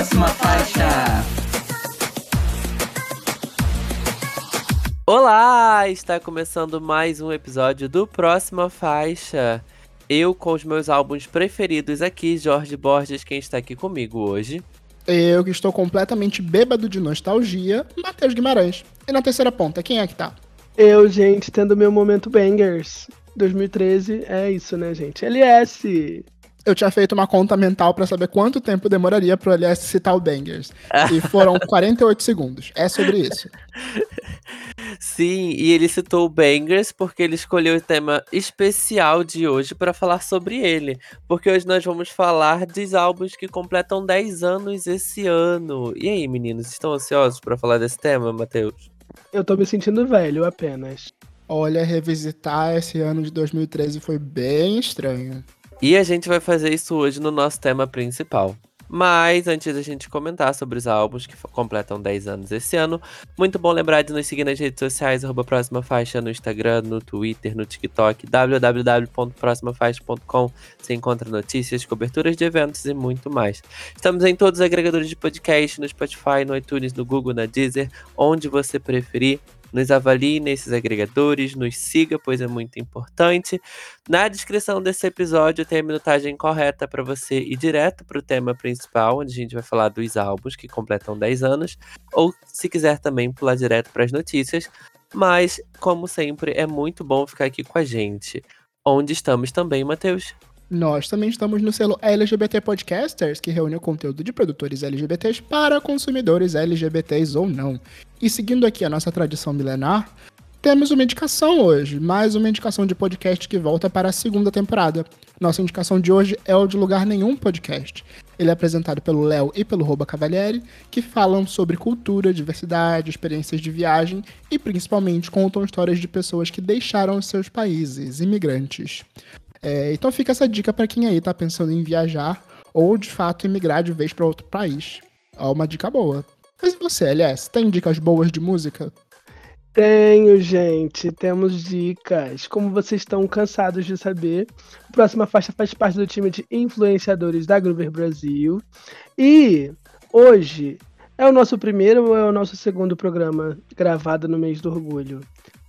Próxima faixa. Olá! Está começando mais um episódio do Próxima Faixa. Eu com os meus álbuns preferidos aqui, Jorge Borges, quem está aqui comigo hoje. Eu que estou completamente bêbado de nostalgia, Matheus Guimarães. E na terceira ponta, quem é que tá? Eu, gente, tendo meu momento bangers. 2013 é isso, né, gente? LS! Eu tinha feito uma conta mental para saber quanto tempo demoraria pro LS citar o Bangers. E foram 48 segundos. É sobre isso. Sim, e ele citou o Bangers porque ele escolheu o tema especial de hoje para falar sobre ele. Porque hoje nós vamos falar dos álbuns que completam 10 anos esse ano. E aí, meninos, estão ansiosos para falar desse tema, Matheus? Eu tô me sentindo velho apenas. Olha, revisitar esse ano de 2013 foi bem estranho. E a gente vai fazer isso hoje no nosso tema principal. Mas antes da gente comentar sobre os álbuns que completam 10 anos esse ano, muito bom lembrar de nos seguir nas redes sociais, arroba Próxima Faixa no Instagram, no Twitter, no TikTok, www.proximafaixa.com. Você encontra notícias, coberturas de eventos e muito mais. Estamos em todos os agregadores de podcast, no Spotify, no iTunes, no Google, na Deezer, onde você preferir. Nos avalie nesses agregadores, nos siga, pois é muito importante. Na descrição desse episódio tem a minutagem correta para você ir direto para o tema principal, onde a gente vai falar dos álbuns que completam 10 anos, ou se quiser também pular direto para as notícias. Mas, como sempre, é muito bom ficar aqui com a gente. Onde estamos também, Matheus? Nós também estamos no selo LGBT Podcasters, que reúne o conteúdo de produtores LGBTs para consumidores LGBTs ou não. E seguindo aqui a nossa tradição milenar, temos uma indicação hoje, mais uma indicação de podcast que volta para a segunda temporada. Nossa indicação de hoje é o de Lugar Nenhum Podcast. Ele é apresentado pelo Léo e pelo Roba Cavalieri, que falam sobre cultura, diversidade, experiências de viagem e principalmente contam histórias de pessoas que deixaram seus países, imigrantes. É, então fica essa dica para quem aí tá pensando em viajar ou de fato emigrar de vez para outro país. É uma dica boa. Mas você, aliás, tem dicas boas de música? Tenho, gente. Temos dicas. Como vocês estão cansados de saber, a próxima faixa faz parte do time de influenciadores da Groover Brasil. E hoje é o nosso primeiro ou é o nosso segundo programa gravado no mês do orgulho?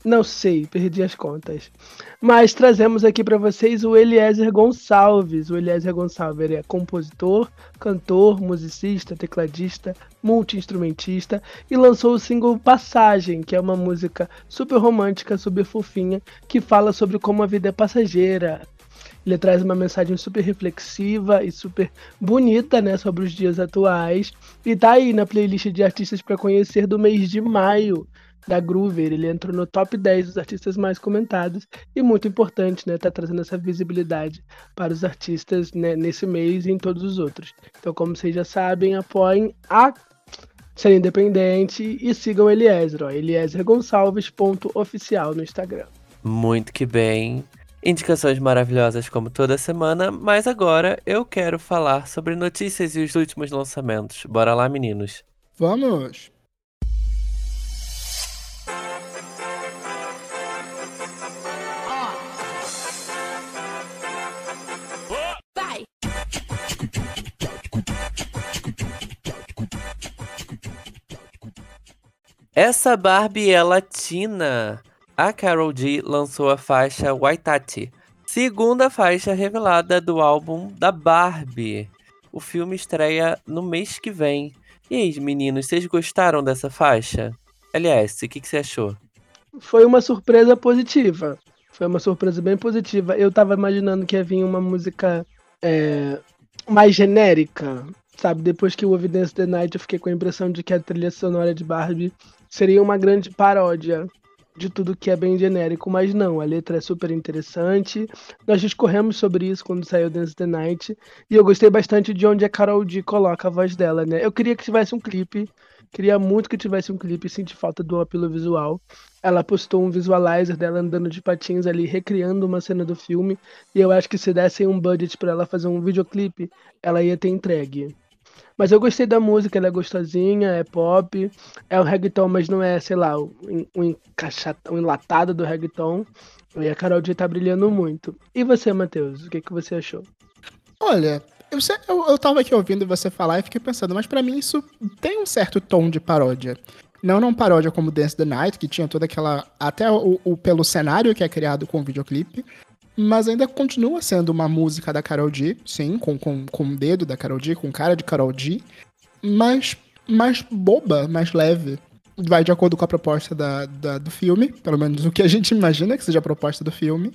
Não sei, perdi as contas. Mas trazemos aqui para vocês o Eliezer Gonçalves. O Eliezer Gonçalves é compositor, cantor, musicista, tecladista, multi-instrumentista e lançou o single Passagem, que é uma música super romântica, super fofinha, que fala sobre como a vida é passageira. Ele traz uma mensagem super reflexiva e super bonita, né, sobre os dias atuais. E tá aí na playlist de artistas para conhecer do mês de maio da Groover. Ele entrou no top 10 dos artistas mais comentados e muito importante, né? Tá trazendo essa visibilidade para os artistas né, nesse mês e em todos os outros. Então, como vocês já sabem, apoiem a ser independente e sigam Eliezer, ó, eliezer.gonçalves.oficial no Instagram. Muito que bem. Indicações maravilhosas como toda semana, mas agora eu quero falar sobre notícias e os últimos lançamentos. Bora lá, meninos. Vamos! Essa Barbie é latina. A Carol G lançou a faixa Waitati, segunda faixa revelada do álbum da Barbie. O filme estreia no mês que vem. E aí, meninos, vocês gostaram dessa faixa? Aliás, o que, que você achou? Foi uma surpresa positiva. Foi uma surpresa bem positiva. Eu tava imaginando que ia vir uma música é, mais genérica, sabe? Depois que o Evidence the Night, eu fiquei com a impressão de que a trilha sonora de Barbie seria uma grande paródia de tudo que é bem genérico, mas não, a letra é super interessante. Nós discorremos sobre isso quando saiu Dance the Night, e eu gostei bastante de onde a Carol D coloca a voz dela, né? Eu queria que tivesse um clipe, queria muito que tivesse um clipe, senti falta do apelo visual. Ela postou um visualizer dela andando de patins ali, recriando uma cena do filme, e eu acho que se dessem um budget para ela fazer um videoclipe, ela ia ter entregue. Mas eu gostei da música, ela é gostosinha, é pop, é um reggaeton, mas não é, sei lá, um enlatado do reggaeton. E a Carol D tá brilhando muito. E você, Matheus, o que, que você achou? Olha, eu, eu, eu tava aqui ouvindo você falar e fiquei pensando, mas para mim isso tem um certo tom de paródia. Não não paródia como Dance the Night, que tinha toda aquela. Até o, o, pelo cenário que é criado com o videoclipe. Mas ainda continua sendo uma música da Carol G, sim, com, com, com o dedo da Carol G, com cara de Carol G, mas mais boba, mais leve. Vai de acordo com a proposta da, da, do filme, pelo menos o que a gente imagina que seja a proposta do filme.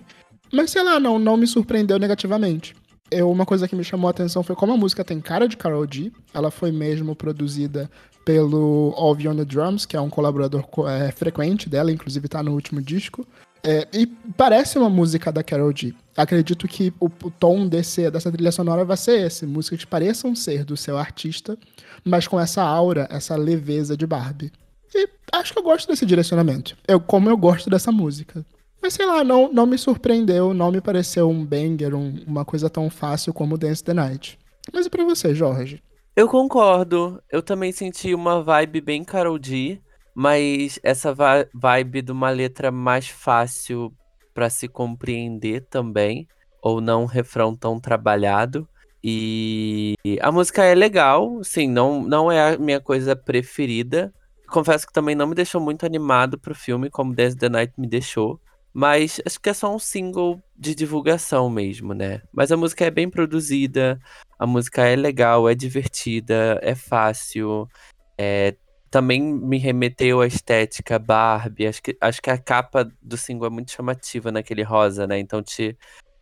Mas sei lá, não, não me surpreendeu negativamente. Eu, uma coisa que me chamou a atenção foi como a música tem cara de Carol G. Ela foi mesmo produzida pelo All on the Drums, que é um colaborador é, frequente dela, inclusive tá no último disco. É, e parece uma música da Carol G. Acredito que o, o, tom desse, dessa trilha sonora vai ser esse: músicas que pareçam ser do seu artista, mas com essa aura, essa leveza de Barbie. E acho que eu gosto desse direcionamento. Eu, como eu gosto dessa música. Mas sei lá, não, não me surpreendeu, não me pareceu um banger, um, uma coisa tão fácil como Dance the Night. Mas e pra você, Jorge? Eu concordo. Eu também senti uma vibe bem Carol D, mas essa vibe de uma letra mais fácil para se compreender também, ou não um refrão tão trabalhado. E a música é legal, sim, não, não é a minha coisa preferida. Confesso que também não me deixou muito animado pro filme, como Dance the Night me deixou. Mas acho que é só um single de divulgação mesmo, né? Mas a música é bem produzida, a música é legal, é divertida, é fácil. É, também me remeteu à estética Barbie. Acho que, acho que a capa do single é muito chamativa naquele rosa, né? Então te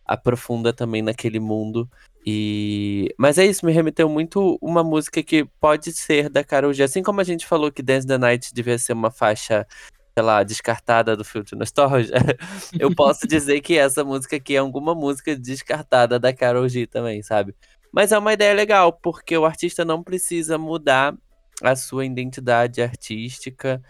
aprofunda também naquele mundo. E mas é isso, me remeteu muito uma música que pode ser da Karol G. Assim como a gente falou que Dance the Night devia ser uma faixa sei lá, descartada do filtro Nostalgia, eu posso dizer que essa música aqui é alguma música descartada da Karol G também, sabe? Mas é uma ideia legal, porque o artista não precisa mudar a sua identidade artística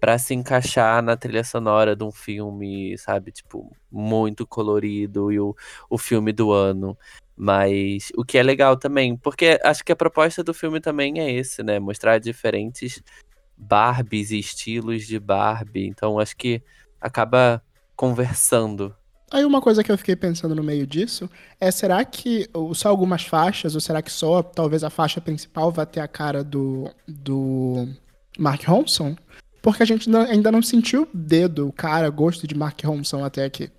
para se encaixar na trilha sonora de um filme, sabe? Tipo, muito colorido e o, o filme do ano. Mas o que é legal também, porque acho que a proposta do filme também é esse, né? Mostrar diferentes Barbies e estilos de Barbie. Então acho que acaba conversando. Aí uma coisa que eu fiquei pensando no meio disso é será que só algumas faixas, ou será que só talvez a faixa principal vai ter a cara do, do Mark Ronson? Porque a gente ainda não sentiu o dedo, o cara, gosto de Mark Ronson até aqui.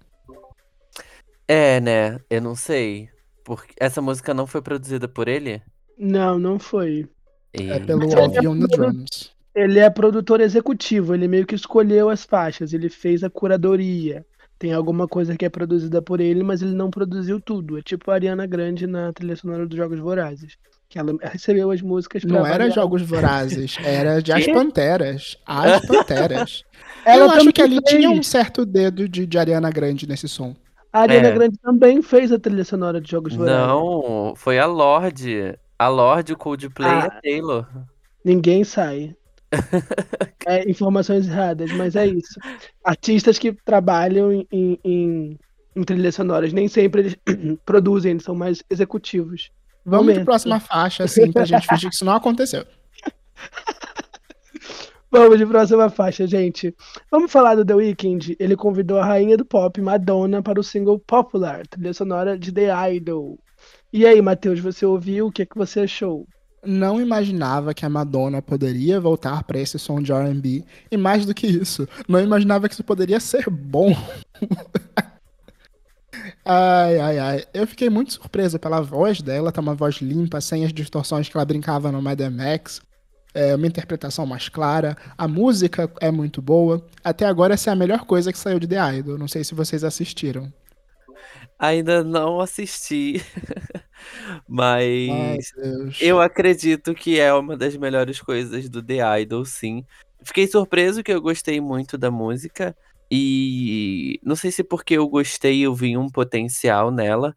É, né? Eu não sei. Porque essa música não foi produzida por ele? Não, não foi. E... É pelo Avion the Drums. Ele é produtor executivo, ele meio que escolheu as faixas, ele fez a curadoria. Tem alguma coisa que é produzida por ele, mas ele não produziu tudo. É tipo a Ariana Grande na trilha sonora dos Jogos Vorazes. Que ela recebeu as músicas Não era Jogos Vorazes, era de As Panteras. As Panteras. ela Eu acho que ali fez. tinha um certo dedo de, de Ariana Grande nesse som. A Ariana é. Grande também fez a trilha sonora de Jogos Vorazes. Não, foi a Lorde. A Lorde, o Coldplay ah, e a Taylor. Ninguém sai. É, informações erradas, mas é isso. Artistas que trabalham em, em, em trilhas sonoras, nem sempre eles produzem, eles são mais executivos. Vamos Momento. próxima faixa, assim, pra gente fingir que isso não aconteceu. Vamos de próxima faixa, gente. Vamos falar do The Weeknd. Ele convidou a rainha do pop, Madonna, para o single Popular, trilha sonora de The Idol. E aí, Matheus, você ouviu? O que, é que você achou? Não imaginava que a Madonna poderia voltar para esse som de R&B e mais do que isso, não imaginava que isso poderia ser bom. ai, ai, ai. Eu fiquei muito surpresa pela voz dela, tá uma voz limpa, sem as distorções que ela brincava no Mad Max. É uma interpretação mais clara, a música é muito boa. Até agora essa é a melhor coisa que saiu de The Idol. Não sei se vocês assistiram. Ainda não assisti, mas eu acredito que é uma das melhores coisas do The Idol, sim. Fiquei surpreso que eu gostei muito da música e não sei se porque eu gostei eu vi um potencial nela,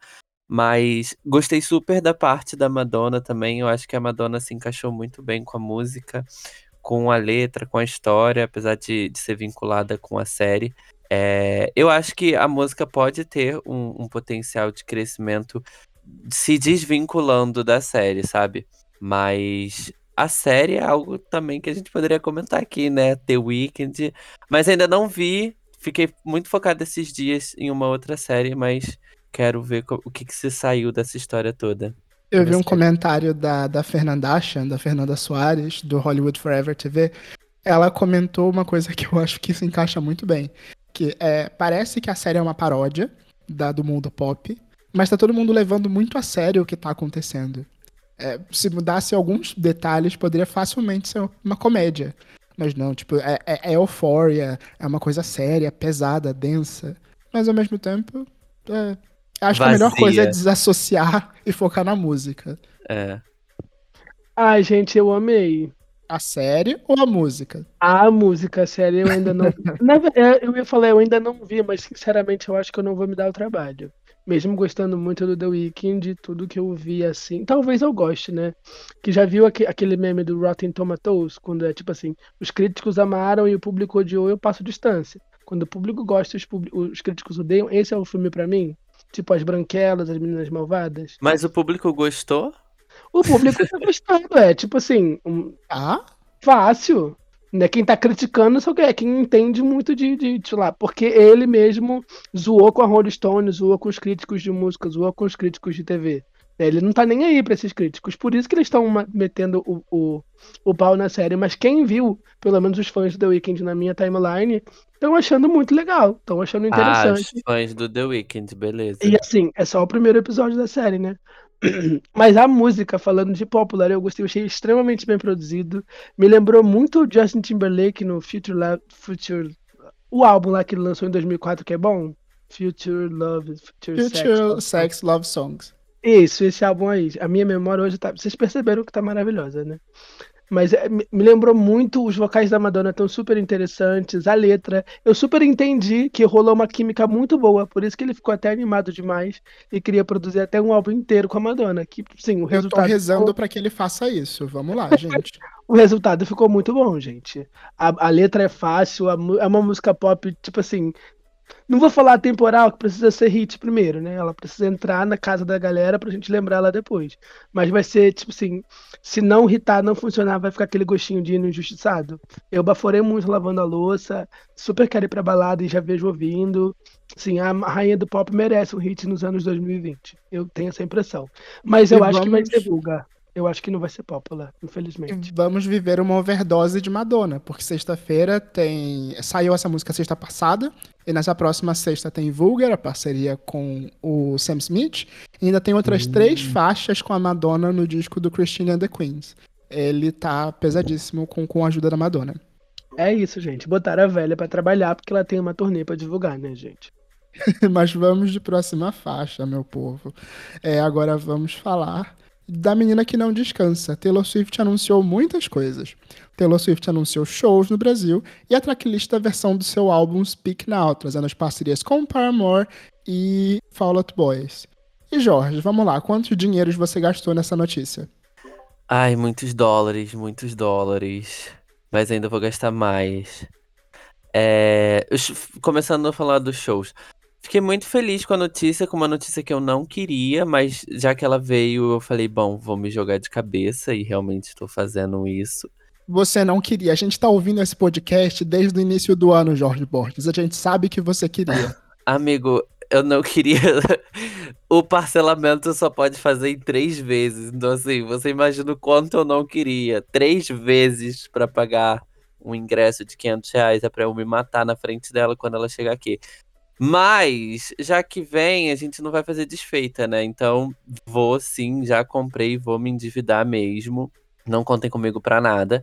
mas gostei super da parte da Madonna também. Eu acho que a Madonna se encaixou muito bem com a música, com a letra, com a história, apesar de, de ser vinculada com a série. É, eu acho que a música pode ter um, um, potencial de crescimento se desvinculando da série, sabe? Mas a série é algo também que a gente poderia comentar aqui, né? The Weeknd. Mas ainda não vi. Fiquei muito focado esses dias em uma outra série, mas quero ver o que, que se saiu dessa história toda. Eu vi um comentário da, da Fernanda Ashan, da Fernanda Soares, do Hollywood Forever TV. Ela comentou uma coisa que eu acho que se encaixa muito bem. Que é, parece que a série é uma paródia da, do mundo pop, mas tá todo mundo levando muito a sério o que tá acontecendo. É, se mudasse alguns detalhes, poderia facilmente ser uma comédia. Mas não, tipo, é, é, é eufória, é uma coisa séria, pesada, densa. Mas ao mesmo tempo, é, acho Vazia. que a melhor coisa é desassociar e focar na música. É. Ai, gente, eu amei. A série ou a música? A música, a série eu ainda não. Na, eu ia falar, eu ainda não vi, mas sinceramente eu acho que eu não vou me dar o trabalho mesmo gostando muito do The Weeknd, tudo que eu vi assim, talvez eu goste, né? Que já viu aquele meme do Rotten Tomatoes, quando é tipo assim, os críticos amaram e o público odiou, eu passo distância. Quando o público gosta e os, os críticos odeiam, esse é o filme para mim? Tipo as branquelas, as meninas malvadas. Mas o público gostou? O público tá gostando, é tipo assim, um... ah, fácil. Né? Quem tá criticando só é quem entende muito de, de, de lá, porque ele mesmo zoou com a Rolling Stone, zoou com os críticos de música, zoou com os críticos de TV. Né? Ele não tá nem aí para esses críticos, por isso que eles estão metendo o, o, o pau na série. Mas quem viu, pelo menos os fãs do The Weeknd na minha timeline, estão achando muito legal, estão achando interessante. Ah, os fãs do The Weeknd, beleza. E assim, é só o primeiro episódio da série, né? Mas a música, falando de popular, eu gostei, eu achei extremamente bem produzido. Me lembrou muito o Justin Timberlake no Future Love, Future, o álbum lá que ele lançou em 2004 que é bom, Future Love, Future, Future Sex, Sex Love Songs. Isso, esse álbum aí. A minha memória hoje tá, vocês perceberam que tá maravilhosa, né? Mas é, me lembrou muito, os vocais da Madonna estão super interessantes, a letra. Eu super entendi que rolou uma química muito boa, por isso que ele ficou até animado demais e queria produzir até um álbum inteiro com a Madonna. Que, sim, o resultado. Eu tô rezando ficou... para que ele faça isso. Vamos lá, gente. o resultado ficou muito bom, gente. A, a letra é fácil, a, é uma música pop, tipo assim, não vou falar temporal, que precisa ser hit primeiro, né? Ela precisa entrar na casa da galera pra gente lembrar ela depois. Mas vai ser, tipo assim, se não hitar, não funcionar, vai ficar aquele gostinho de hino injustiçado. Eu baforei muito lavando a louça, super quero ir pra balada e já vejo ouvindo. Sim, a rainha do pop merece um hit nos anos 2020. Eu tenho essa impressão. Mas eu e acho vamos... que vai ser vulgar eu acho que não vai ser popular, infelizmente. Vamos viver uma overdose de Madonna, porque sexta-feira tem. Saiu essa música sexta passada, e nessa próxima sexta tem Vulgar, a parceria com o Sam Smith, e ainda tem outras três faixas com a Madonna no disco do Christine and the Queens. Ele tá pesadíssimo com, com a ajuda da Madonna. É isso, gente. Botaram a velha para trabalhar porque ela tem uma turnê para divulgar, né, gente? Mas vamos de próxima faixa, meu povo. É, agora vamos falar da menina que não descansa. Taylor Swift anunciou muitas coisas. Taylor Swift anunciou shows no Brasil e a tracklist da versão do seu álbum Speak Now, trazendo as parcerias com Paramore e Fall Out Boys. E Jorge, vamos lá, quantos dinheiros você gastou nessa notícia? Ai, muitos dólares, muitos dólares. Mas ainda vou gastar mais. É... Começando a falar dos shows. Fiquei muito feliz com a notícia, com uma notícia que eu não queria, mas já que ela veio, eu falei, bom, vou me jogar de cabeça e realmente estou fazendo isso. Você não queria. A gente tá ouvindo esse podcast desde o início do ano, Jorge Borges. A gente sabe que você queria. Amigo, eu não queria. o parcelamento só pode fazer em três vezes. Então, assim, você imagina o quanto eu não queria. Três vezes para pagar um ingresso de 500 reais é pra eu me matar na frente dela quando ela chegar aqui. Mas, já que vem, a gente não vai fazer desfeita, né? Então, vou sim, já comprei, vou me endividar mesmo. Não contem comigo pra nada.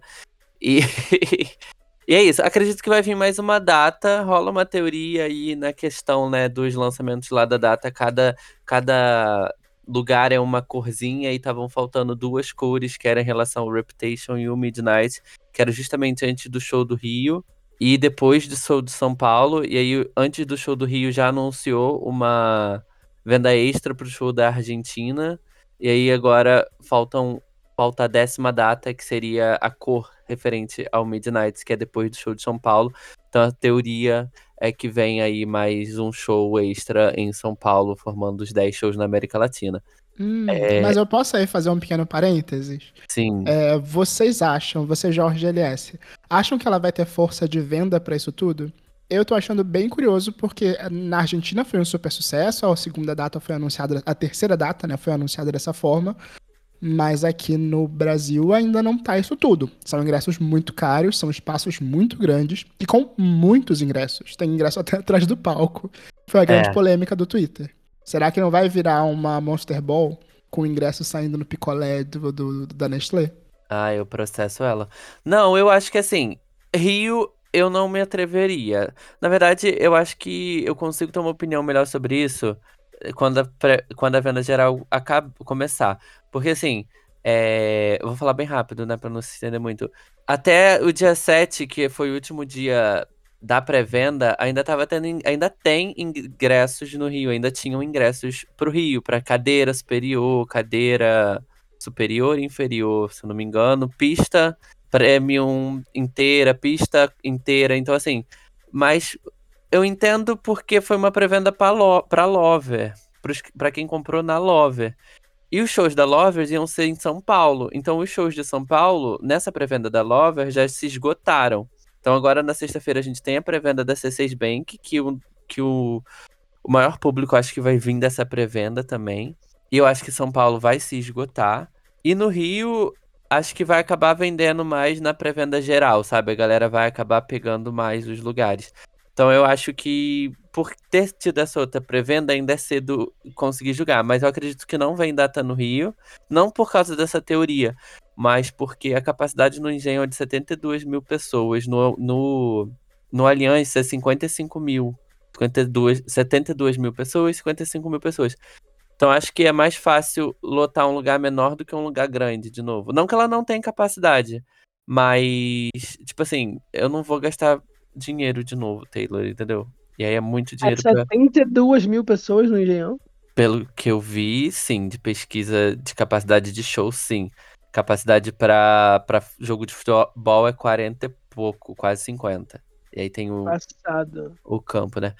E, e é isso. Acredito que vai vir mais uma data. Rola uma teoria aí na questão, né, dos lançamentos lá da data. Cada, cada lugar é uma corzinha e estavam faltando duas cores, que era em relação ao Reputation e o Midnight, que era justamente antes do show do Rio. E depois do show de São Paulo, e aí antes do show do Rio já anunciou uma venda extra pro show da Argentina. E aí agora faltam falta a décima data, que seria a cor referente ao Midnight, que é depois do show de São Paulo. Então a teoria é que vem aí mais um show extra em São Paulo, formando os 10 shows na América Latina. Hum, é... Mas eu posso aí fazer um pequeno parênteses? Sim. É, vocês acham, você Jorge LS, acham que ela vai ter força de venda para isso tudo? Eu tô achando bem curioso porque na Argentina foi um super sucesso, a segunda data foi anunciada, a terceira data, né, foi anunciada dessa forma. Mas aqui no Brasil ainda não tá isso tudo. São ingressos muito caros, são espaços muito grandes e com muitos ingressos. Tem ingresso até atrás do palco. Foi a grande É. polêmica do Twitter. Será que não vai virar uma Monster Ball com ingresso saindo no picolé do, do- da Nestlé? Ah, eu processo ela. Não, eu acho que assim, Rio eu não me atreveria. Na verdade, eu acho que eu consigo ter uma opinião melhor sobre isso eh, quando a, quando a venda geral acaba, começar. Porque assim, é, eu vou falar bem rápido, né, pra não se estender muito. Até o dia 7, que foi o último dia da pré-venda, ainda tava tendo, in- ainda tem ingressos no Rio, ainda tinham ingressos pro Rio, pra cadeira superior, cadeira superior e inferior, se não me engano, pista premium inteira, pista inteira, então assim, mas eu entendo porque foi uma pré-venda pra, Lo Lover, pra quem comprou na Lover. E os shows da Lover iam ser em São Paulo. Então os shows de São Paulo, nessa pré-venda da Lover, já se esgotaram. Então agora na sexta-feira a gente tem a pré-venda da C6 Bank, que, o, que o, o maior público acho que vai vir dessa pré-venda também. E eu acho que São Paulo vai se esgotar. E no Rio, acho que vai acabar vendendo mais na pré-venda geral, sabe? A galera vai acabar pegando mais os lugares. Então eu acho que por ter tido essa outra pré-venda ainda é cedo conseguir julgar, mas eu acredito que não vem data no Rio, não por causa dessa teoria, mas porque a capacidade no engenho é de 72 mil pessoas, no, no, no Aliança é 55 mil, 52, 72 mil pessoas, 55 mil pessoas. Então acho que é mais fácil lotar um lugar menor do que um lugar grande, de novo. Não que ela não tenha capacidade, mas, tipo assim, eu não vou gastar dinheiro de novo, Taylor, entendeu? E aí é muito É dinheiro pra, 72 mil pessoas no Engenhão. pelo que eu vi, sim, de pesquisa de capacidade de show, sim. Capacidade pra pra jogo de futebol é 40 e pouco, quase 50. E aí tem o, Passado. o campo, né?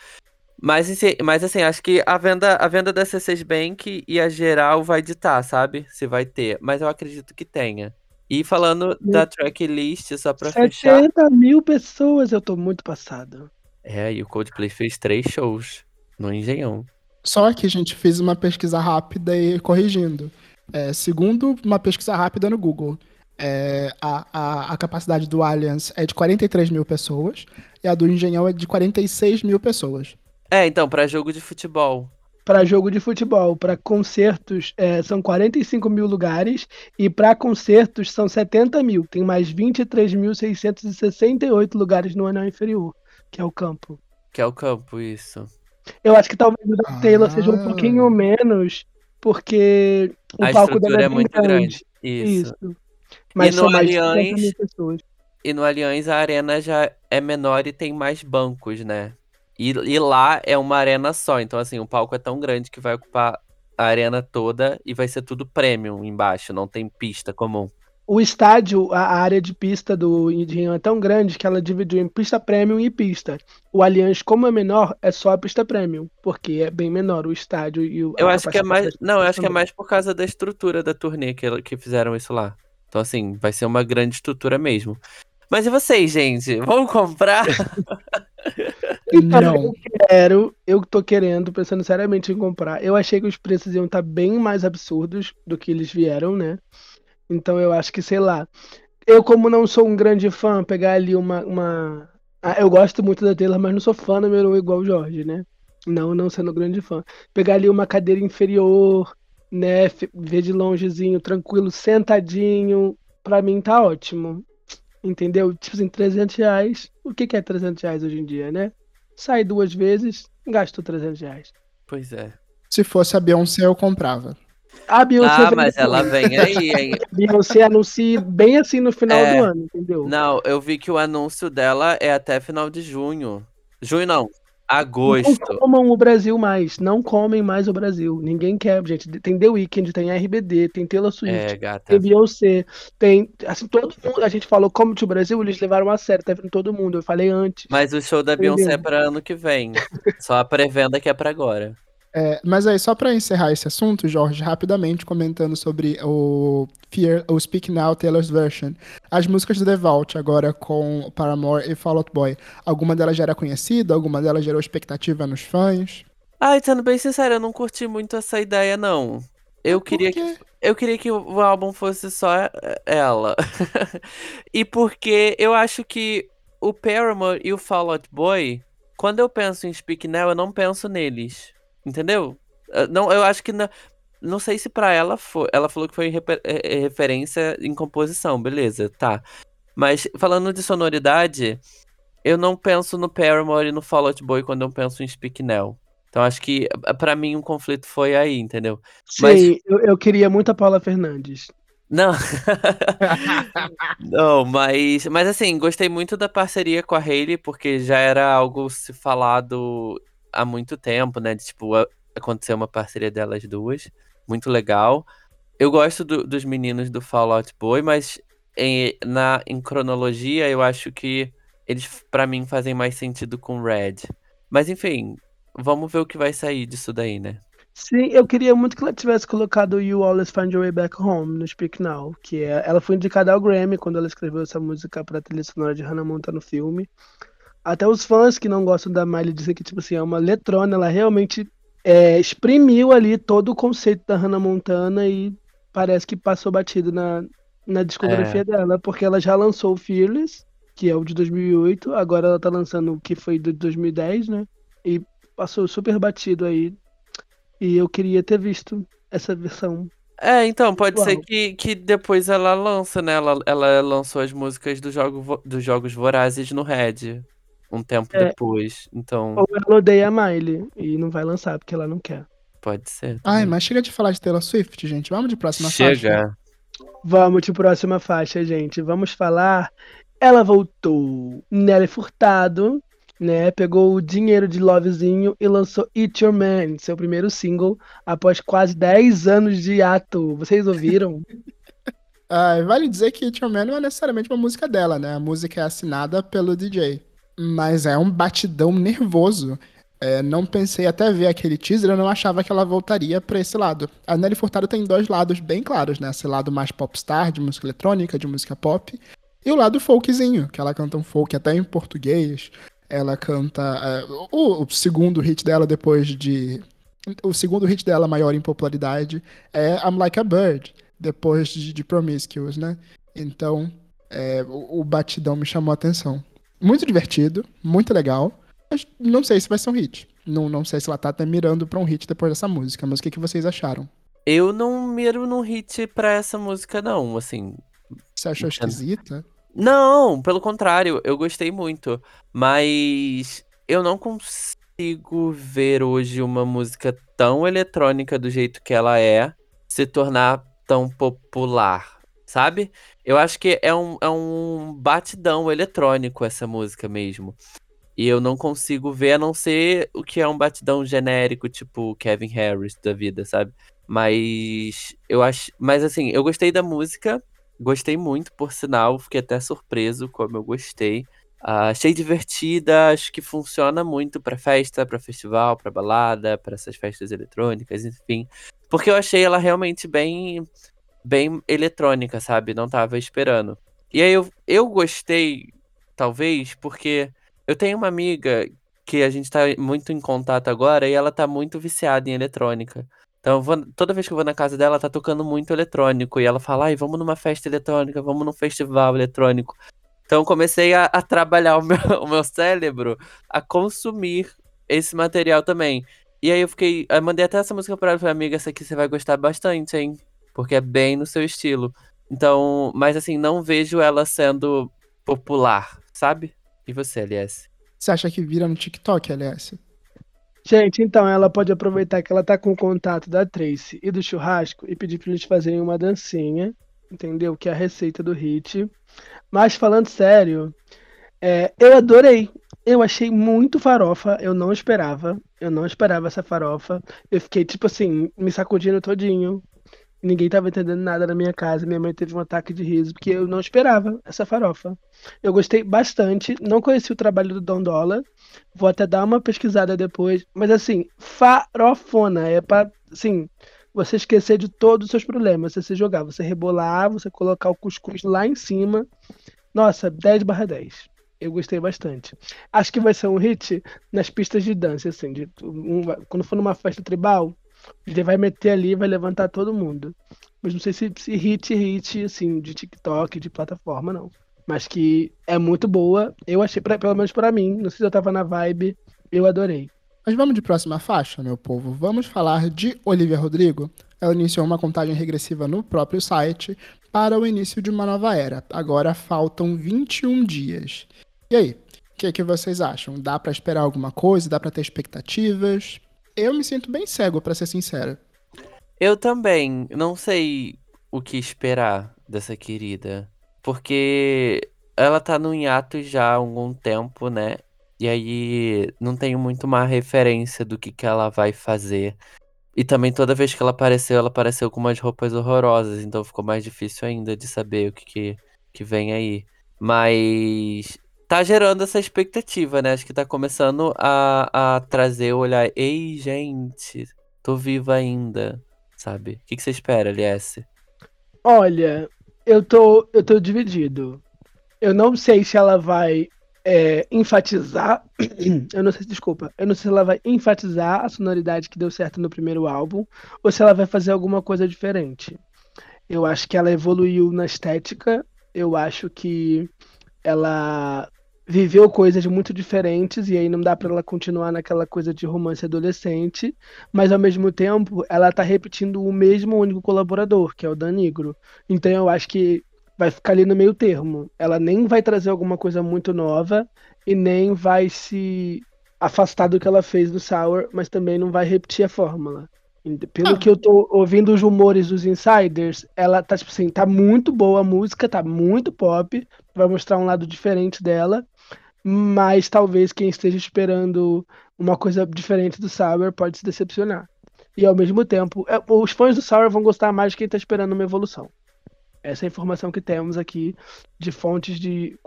Mas, mas assim, acho que a venda, a venda da C6 Bank e a geral vai ditar, sabe? Se vai ter. Mas eu acredito que tenha. E falando da tracklist, só pra fechar. 70 mil pessoas, eu tô muito passado. É, e o Coldplay fez três shows no Engenhão. Só que a gente fez uma pesquisa rápida e corrigindo. É, segundo uma pesquisa rápida no Google, é, a, a, a capacidade do Allianz é de 43 mil pessoas e a do Engenhão é de 46 mil pessoas. É, então, pra jogo de futebol. Para jogo de futebol, para concertos, é, são 45 mil lugares e para concertos são 70 mil. Tem mais 23.668 lugares no anel inferior, que é o campo. Que é o campo, isso. Eu acho que talvez o da Taylor seja um Ah. pouquinho menos, porque o a palco dela estrutura é, é muito grande. Isso. Isso. Mas no são mais de Allianz- 50 mil pessoas. E no Allianz a arena já é menor e tem mais bancos, né? E, e lá é uma arena só. Então, assim, o palco é tão grande que vai ocupar a arena toda e vai ser tudo premium embaixo, não tem pista comum. O estádio, a área de pista do Engenhão é tão grande que ela dividiu em pista premium e pista. O Allianz, como é menor, é só a pista premium, porque é bem menor o estádio e o. Eu acho que é mais. Não, eu acho que é mais por causa da estrutura da turnê que, que fizeram isso lá. Então, assim, vai ser uma grande estrutura mesmo. Mas e vocês, gente? Vão comprar? Então, Não. eu quero, eu tô querendo, pensando seriamente em comprar. Eu achei que os preços iam estar bem mais absurdos do que eles vieram, né? Então eu acho que, sei lá. Eu, como não sou um grande fã, pegar ali uma. uma... Ah, eu gosto muito da Taylor, mas não sou fã número um igual o Jorge, né? Não, não sendo grande fã. Pegar ali uma cadeira inferior, né? Ver de longezinho, tranquilo, sentadinho. Pra mim tá ótimo. Entendeu? Tipo assim, 300 reais. O que que é 300 reais hoje em dia, né? Sai duas vezes, gasto 300 reais. Pois é. Se fosse a Beyoncé, eu comprava. A Beyoncé, Ah, mas ela vem aí, hein? Beyoncé anuncia bem assim no final É. do ano, entendeu? Não, eu vi que o anúncio dela é até final de junho. Junho não, agosto. Não comam o Brasil mais, não comem mais o Brasil. Ninguém quer, gente. Tem The Weeknd, tem RBD, tem Taylor Swift, É, tem Beyoncé, tem. Assim, todo mundo. A gente falou como o Brasil, eles levaram a sério, tá vendo todo mundo. Eu falei antes. Mas o show da? Beyoncé é pra ano que vem. Só a pré-venda que é pra agora. É, mas aí, só pra encerrar esse assunto, Jorge, rapidamente comentando sobre o Fear, o Speak Now Taylor's Version. As músicas do The Vault, agora com Paramore e Fall Out Boy, alguma delas já era conhecida? Alguma delas gerou expectativa nos fãs? Ai, sendo bem sincero, eu não curti muito essa ideia, não. Eu queria que eu queria que o álbum fosse só eh, ela. e porque eu acho que o Paramore e o Fall Out Boy, quando eu penso em Speak Now, eu não penso neles. Entendeu? Eh, Não, eu acho que na- não sei se pra ela foi. Ela falou que foi reper- eh, eh, referência em composição, beleza, tá. Mas falando de sonoridade, eu não penso no Paramore e no Fall Out Boy quando eu penso em Speak Now. Então acho que eh, pra mim um conflito foi aí, entendeu? Mas- Sim, eu, eu queria muito a Paula Fernandes. Não. Não, mas, mas assim, gostei muito da parceria com a Hailey, porque já era algo se falado há muito tempo, né? De tipo, a- acontecer uma parceria delas duas. Muito legal. Eu gosto do- dos meninos do Fall Out Boy, mas em, na, em cronologia eu acho que eles, pra mim, fazem mais sentido com Red. Mas enfim, vamos ver o que vai sair disso daí, né? Sim, eu queria muito que ela tivesse colocado You Always Find Your Way Back Home no Speak Now, que é, ela foi indicada ao Grammy quando ela escreveu essa música pra trilha sonora de Hannah Montana no filme. Até os fãs que não gostam da Miley dizem que, tipo assim, é uma letrona, ela realmente é, exprimiu ali todo o conceito da Hannah Montana e parece que passou batido na, na discografia dela, porque ela já lançou o Fearless, que é o de 2008, agora ela tá lançando o que foi de 2010, né? E passou super batido aí. E eu queria ter visto essa versão. É, então, pode ser Uau. que, que depois ela lança, né? Ela, ela lançou as músicas do jogo, dos Jogos Vorazes no Red, um tempo É. depois. Então, Ou ela odeia a Miley e não vai lançar porque ela não quer. pode ser. Ai, também. mas chega de falar de Taylor Swift, gente. Vamos de próxima faixa. Chega. Vamos de próxima faixa, gente. Vamos falar. Ela voltou. Nelly Furtado, né? Pegou o dinheiro de Lovezinho e lançou Eat Your Man, seu primeiro single, após quase 10 anos de ato. Vocês ouviram? Ah, vale dizer que It Your Man não é necessariamente uma música dela, né? A música é assinada pelo DJ. Mas é um batidão nervoso. É, não pensei até ver aquele teaser, eu não achava que ela voltaria pra esse lado. A Nelly Furtado tem dois lados bem claros, né? Esse lado mais popstar, de música eletrônica, de música pop. E o lado folkzinho, que ela canta um folk até em português. Ela canta. é, o, o segundo hit dela depois de. O segundo hit dela maior em popularidade é I'm Like a Bird, depois de, de Promiscuous, né? Então, é, o, o batidão me chamou a atenção. Muito divertido, muito legal, mas não sei se vai ser um hit. Não, não sei se ela tá até mirando pra um hit depois dessa música, mas o que, que vocês acharam? Eu não miro num hit pra essa música, não, assim. Você achou esquisita? Não, pelo contrário, eu gostei muito. Mas eu não consigo ver hoje uma música tão eletrônica do jeito que ela é se tornar tão popular, sabe? Eu acho que é um, é um batidão eletrônico essa música mesmo. E eu não consigo ver a não ser o que é um batidão genérico, tipo Kevin Harris da vida, sabe? Mas eu acho. Mas assim, eu gostei da música. Gostei muito, por sinal. Fiquei até surpreso como eu gostei. Ah, achei divertida, acho que funciona muito pra festa, pra festival, pra balada, pra essas festas eletrônicas, enfim. Porque eu achei ela realmente bem bem eletrônica, sabe? Não tava esperando. E aí eu, eu gostei, talvez, porque eu tenho uma amiga que a gente tá muito em contato agora e ela tá muito viciada em eletrônica. Então, vou- toda vez que eu vou na casa dela, tá tocando muito eletrônico. E ela fala, ai, vamos numa festa eletrônica, vamos num festival eletrônico. Então, comecei a, a trabalhar o meu, o meu cérebro a consumir esse material também. E aí eu fiquei. Eu mandei até essa música pra ela. Falei, amiga, essa aqui você vai gostar bastante, hein? Porque é bem no seu estilo. Então, mas assim, não vejo ela sendo popular, sabe? E você, LS? Você acha que vira no TikTok, aliás? Gente, então ela pode aproveitar que ela tá com o contato da Tracy e do churrasco e pedir pra eles fazerem uma dancinha, entendeu? Que é a receita do hit. Mas falando sério, é, eu adorei. Eu achei muito farofa, eu não esperava. Eu não esperava essa farofa. Eu fiquei, tipo assim, me sacudindo todinho. Ninguém tava entendendo nada na minha casa. Minha mãe teve um ataque de riso, porque eu não esperava essa farofa. Eu gostei bastante. Não conheci o trabalho do Don Dollar. Vou até dar uma pesquisada depois. Mas assim, farofona. É pra, assim, você esquecer de todos os seus problemas. Você se jogar, você rebolar, você colocar o cuscuz lá em cima. Nossa, 10 barra 10. Eu gostei bastante. Acho que vai ser um hit nas pistas de dança, assim. De, um, quando for numa festa tribal, ele vai meter ali vai levantar todo mundo. Mas não sei se, se hit, hit, assim, de TikTok, de plataforma, não. Mas que é muito boa. Eu achei, pra, pelo menos para mim, não sei se eu tava na vibe, eu adorei. Mas vamos de próxima faixa, meu povo. Vamos falar de Olivia Rodrigo. Ela iniciou uma contagem regressiva no próprio site para o início de uma nova era. Agora faltam 21 dias. E aí, o que, que vocês acham? Dá para esperar alguma coisa? Dá para ter expectativas? Eu me sinto bem cego, para ser sincero. Eu também não sei o que esperar dessa querida. Porque ela tá no hiato já há algum tempo, né? E aí não tenho muito uma referência do que, que ela vai fazer. E também toda vez que ela apareceu, ela apareceu com umas roupas horrorosas, então ficou mais difícil ainda de saber o que, que, que vem aí. Mas tá gerando essa expectativa, né? Acho que tá começando a, a trazer o olhar. Ei, gente, tô viva ainda, sabe? O que, que você espera, Liesse? Olha, eu tô, eu tô dividido. Eu não sei se ela vai é, enfatizar. Eu não sei, desculpa. Eu não sei se ela vai enfatizar a sonoridade que deu certo no primeiro álbum ou se ela vai fazer alguma coisa diferente. Eu acho que ela evoluiu na estética. Eu acho que ela viveu coisas muito diferentes e aí não dá para ela continuar naquela coisa de romance adolescente, mas ao mesmo tempo ela tá repetindo o mesmo único colaborador, que é o Dan Negro. Então eu acho que vai ficar ali no meio termo. Ela nem vai trazer alguma coisa muito nova e nem vai se afastar do que ela fez no Sour, mas também não vai repetir a fórmula. Pelo ah. que eu tô ouvindo os rumores dos insiders, ela tá, tipo assim, tá muito boa a música, tá muito pop, vai mostrar um lado diferente dela, mas talvez quem esteja esperando uma coisa diferente do Sour pode se decepcionar. E ao mesmo tempo, é, os fãs do Sour vão gostar mais de quem tá esperando uma evolução. Essa é a informação que temos aqui de fontes de,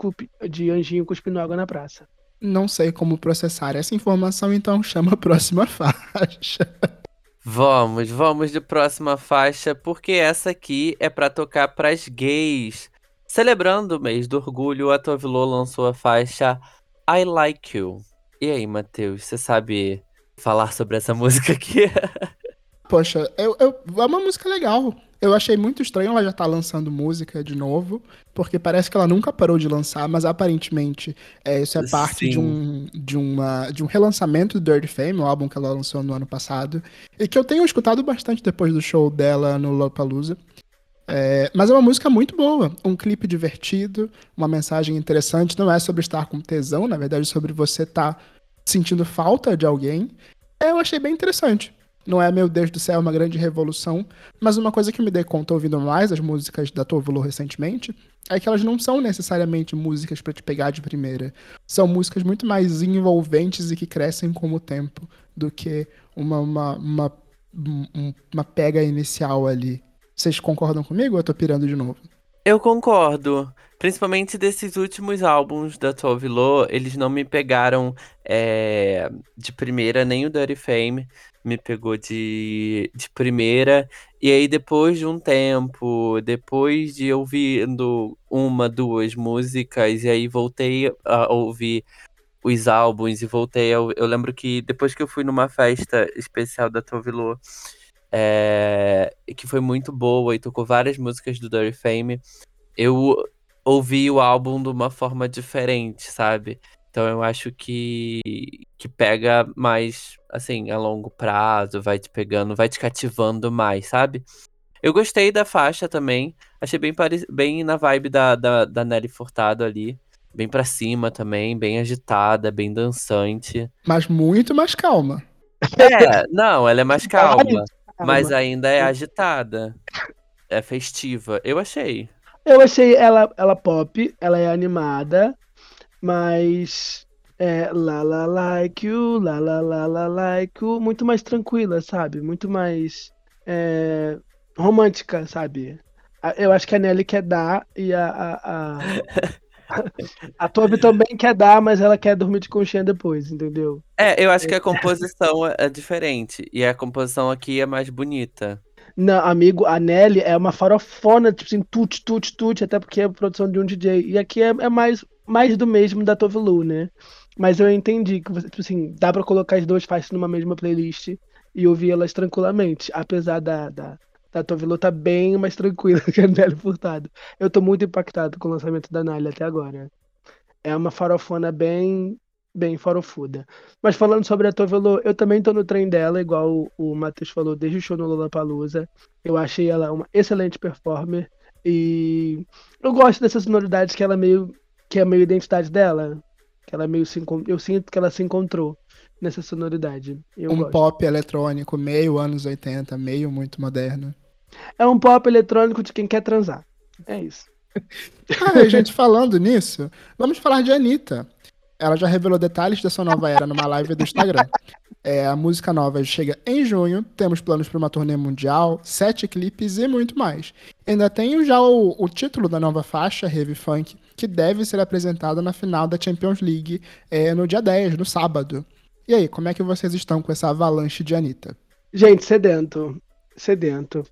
de anjinho cuspindo água na praça. Não sei como processar essa informação, então chama a próxima faixa. Vamos, vamos de próxima faixa, porque essa aqui é para tocar pras gays. Celebrando o mês do orgulho, a Tovilo lançou a faixa I Like You. E aí, Matheus, você sabe falar sobre essa música aqui? Poxa, eu, eu, é uma música legal. Eu achei muito estranho ela já estar tá lançando música de novo, porque parece que ela nunca parou de lançar, mas aparentemente é, isso é parte de um, de, uma, de um relançamento do Dirty Fame, o álbum que ela lançou no ano passado, e que eu tenho escutado bastante depois do show dela no Lollapalooza. É, mas é uma música muito boa, um clipe divertido, uma mensagem interessante. Não é sobre estar com tesão, na verdade, é sobre você estar tá sentindo falta de alguém. Eu achei bem interessante. Não é, meu Deus do céu, uma grande revolução. Mas uma coisa que me dei conta ouvindo mais as músicas da Tovolo recentemente é que elas não são necessariamente músicas para te pegar de primeira. São músicas muito mais envolventes e que crescem com o tempo do que uma, uma, uma, uma pega inicial ali. Vocês concordam comigo ou eu tô pirando de novo? Eu concordo. Principalmente desses últimos álbuns da Tove Lo, eles não me pegaram é, de primeira, nem o Dirty Fame me pegou de, de primeira. E aí, depois de um tempo, depois de ouvindo uma, duas músicas, e aí voltei a ouvir os álbuns e voltei. A, eu lembro que depois que eu fui numa festa especial da Tove Lo, é, que foi muito boa e tocou várias músicas do Dirty Fame, eu ouvi o álbum de uma forma diferente, sabe? Então eu acho que, que pega mais, assim, a longo prazo, vai te pegando, vai te cativando mais, sabe? Eu gostei da faixa também, achei bem, pare... bem na vibe da, da, da Nelly Furtado ali. Bem pra cima também, bem agitada, bem dançante. Mas muito mais calma. É, não, ela é mais calma, mas ainda é agitada. É festiva. Eu achei. Eu achei ela, ela pop, ela é animada, mas é la la like you, la la la la like you, muito mais tranquila, sabe? Muito mais é, romântica, sabe? Eu acho que a Nelly quer dar e a. A, a, a Tove também quer dar, mas ela quer dormir de conchinha depois, entendeu? É, eu acho que a composição é é diferente. E a composição aqui é mais bonita. Não, amigo, a Nelly é uma farofona, tipo assim, tut, tut, tut, até porque é produção de um DJ. E aqui é, é mais, mais do mesmo da Tove Lu, né? Mas eu entendi que tipo assim, dá pra colocar as duas faixas numa mesma playlist e ouvir elas tranquilamente. Apesar da, da, da Tove Lu tá bem mais tranquila que a Nelly Furtado. Eu tô muito impactado com o lançamento da Nelly até agora. É uma farofona bem, bem farofuda. Mas falando sobre a Tove Lo, eu também tô no trem dela, igual o, Matheus falou, desde o show no Lollapalooza. Eu achei ela uma excelente performer e eu gosto dessa sonoridade que ela meio que é meio identidade dela, que ela meio se eu sinto que ela se encontrou nessa sonoridade. Eu um gosto. pop eletrônico, meio anos 80, meio muito moderno. É um pop eletrônico de quem quer transar. É isso. Ah, e, gente, falando nisso, vamos falar de Anitta. Ela já revelou detalhes da sua nova era numa live do Instagram. É, a música nova chega em junho, temos planos para uma turnê mundial, sete clipes e muito mais. Ainda tem já o, o título da nova faixa, Heavy Funk, que deve ser apresentada na final da Champions League é, no dia 10, no sábado. E aí, como é que vocês estão com essa avalanche de Anitta? Gente, sedento. Sedento.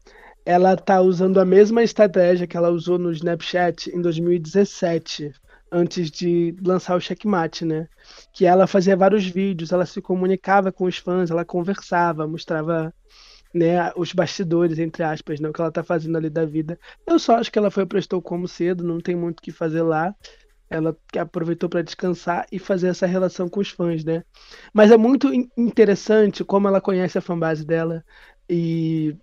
Ela tá usando a mesma estratégia que ela usou no Snapchat em 2017, antes de lançar o Checkmate, né? Que ela fazia vários vídeos, ela se comunicava com os fãs, ela conversava, mostrava né, os bastidores, entre aspas, né, o que ela tá fazendo ali da vida. Eu só acho que ela foi prestou como cedo, não tem muito o que fazer lá. Ela aproveitou para descansar e fazer essa relação com os fãs, né? Mas é muito in- interessante como ela conhece a fanbase dela e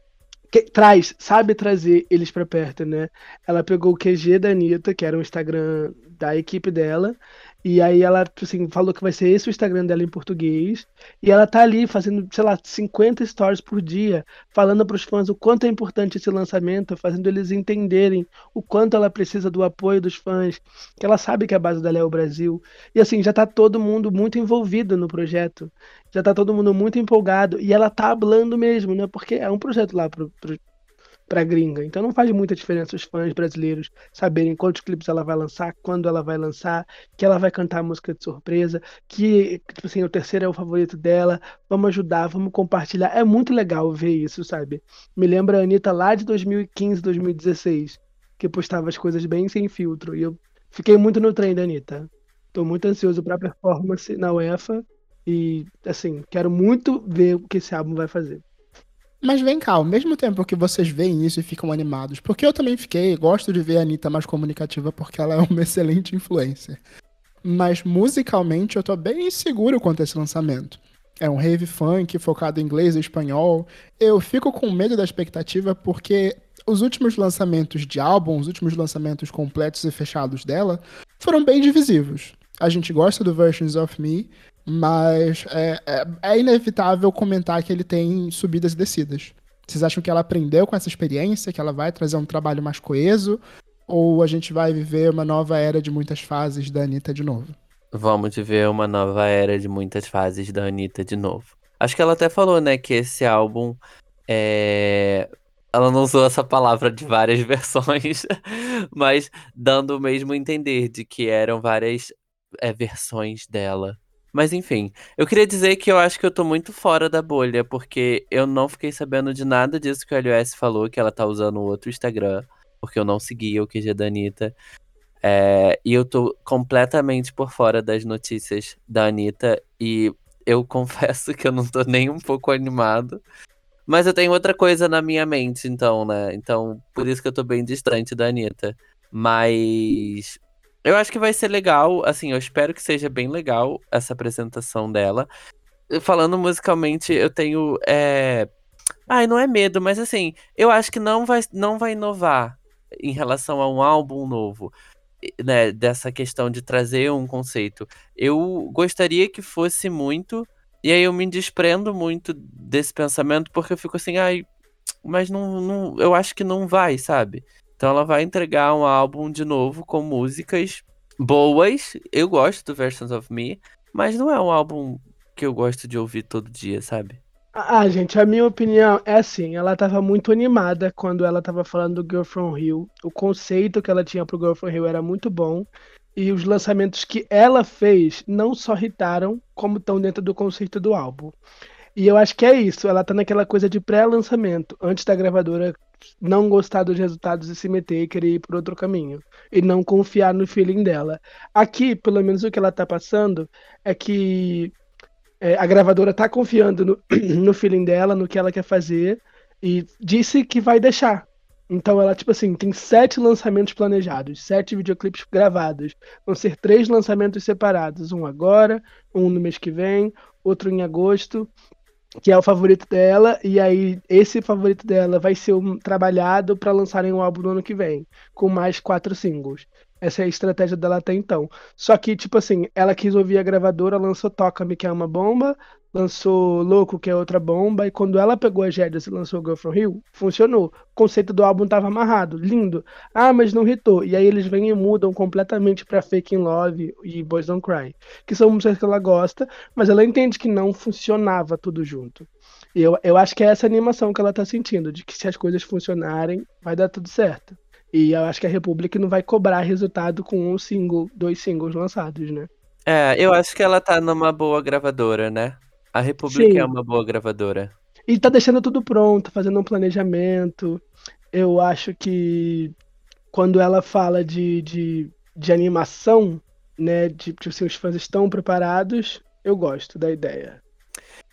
que- traz, sabe trazer eles pra perto, né? Ela pegou o QG da Anitta, que era o Instagram da equipe dela, e aí ela, tipo assim, falou que vai ser esse o Instagram dela em português, e ela tá ali fazendo, sei lá, 50 stories por dia, falando pros fãs o quanto é importante esse lançamento, fazendo eles entenderem o quanto ela precisa do apoio dos fãs, que ela sabe que a base dela é o Brasil. E assim, já tá todo mundo muito envolvido no projeto já tá todo mundo muito empolgado e ela tá hablando mesmo, né? Porque é um projeto lá pro, pro, pra gringa. Então não faz muita diferença os fãs brasileiros saberem quantos clipes ela vai lançar, quando ela vai lançar, que ela vai cantar música de surpresa, que, tipo assim, o terceiro é o favorito dela. Vamos ajudar, vamos compartilhar. É muito legal ver isso, sabe? Me lembra a Anitta lá de 2015, 2016, que postava as coisas bem sem filtro. E eu fiquei muito no trem da Anitta. Tô muito ansioso pra performance na UEFA. E, assim, quero muito ver o que esse álbum vai fazer. Mas vem cá, ao mesmo tempo que vocês veem isso e ficam animados, porque eu também fiquei, gosto de ver a Anitta mais comunicativa porque ela é uma excelente influencer. Mas musicalmente eu tô bem inseguro quanto a esse lançamento. É um rave funk focado em inglês e espanhol. Eu fico com medo da expectativa porque os últimos lançamentos de álbum, os últimos lançamentos completos e fechados dela, foram bem divisivos. A gente gosta do Versions of Me, mas é, é, é inevitável comentar que ele tem subidas e descidas. Vocês acham que ela aprendeu com essa experiência, que ela vai trazer um trabalho mais coeso? Ou a gente vai viver uma nova era de muitas fases da Anitta de novo? Vamos viver uma nova era de muitas fases da Anitta de novo. Acho que ela até falou, né, que esse álbum é. Ela não usou essa palavra de várias versões, mas dando o mesmo entender de que eram várias é, versões dela. Mas enfim, eu queria dizer que eu acho que eu tô muito fora da bolha, porque eu não fiquei sabendo de nada disso que a LOS falou, que ela tá usando outro Instagram, porque eu não seguia o QG da Anitta. É, e eu tô completamente por fora das notícias da Anitta e eu confesso que eu não tô nem um pouco animado. Mas eu tenho outra coisa na minha mente, então, né? Então, por isso que eu tô bem distante da Anitta. Mas eu acho que vai ser legal, assim, eu espero que seja bem legal essa apresentação dela. Falando musicalmente, eu tenho. É... Ai, não é medo, mas assim, eu acho que não vai, não vai inovar em relação a um álbum novo né, dessa questão de trazer um conceito. Eu gostaria que fosse muito, e aí eu me desprendo muito desse pensamento, porque eu fico assim, ai, mas não, não, eu acho que não vai, sabe? Então ela vai entregar um álbum de novo com músicas boas. Eu gosto do Versions of Me, mas não é um álbum que eu gosto de ouvir todo dia, sabe? Ah, gente, a minha opinião é assim, ela tava muito animada quando ela tava falando do Girl From Hill. O conceito que ela tinha pro Girl From Hill era muito bom. E os lançamentos que ela fez não só irritaram, como estão dentro do conceito do álbum. E eu acho que é isso, ela tá naquela coisa de pré-lançamento, antes da gravadora não gostar dos resultados e se meter e querer ir por outro caminho. E não confiar no feeling dela. Aqui, pelo menos o que ela tá passando, é que é, a gravadora tá confiando no, no feeling dela, no que ela quer fazer, e disse que vai deixar. Então ela, tipo assim, tem sete lançamentos planejados, sete videoclipes gravados. Vão ser três lançamentos separados, um agora, um no mês que vem, outro em agosto que é o favorito dela, e aí esse favorito dela vai ser um, trabalhado para lançarem um álbum no ano que vem, com mais quatro singles. Essa é a estratégia dela até então. Só que, tipo assim, ela quis ouvir a gravadora, lançou Toca-me, que é uma bomba, lançou Louco, que é outra bomba, e quando ela pegou as rédeas e lançou Girl From Hill, funcionou. O conceito do álbum tava amarrado, lindo. Ah, mas não hitou. E aí eles vêm e mudam completamente pra Fake in Love e Boys Don't Cry, que são músicas que ela gosta, mas ela entende que não funcionava tudo junto. E eu, eu acho que é essa animação que ela tá sentindo, de que se as coisas funcionarem, vai dar tudo certo. E eu acho que a Republic não vai cobrar resultado com um single, dois singles lançados, né? É, eu acho que ela tá numa boa gravadora, né? A Republic Sim. é uma boa gravadora. E tá deixando tudo pronto, fazendo um planejamento. Eu acho que quando ela fala de, de, de animação, né? De, tipo assim, os fãs estão preparados, eu gosto da ideia.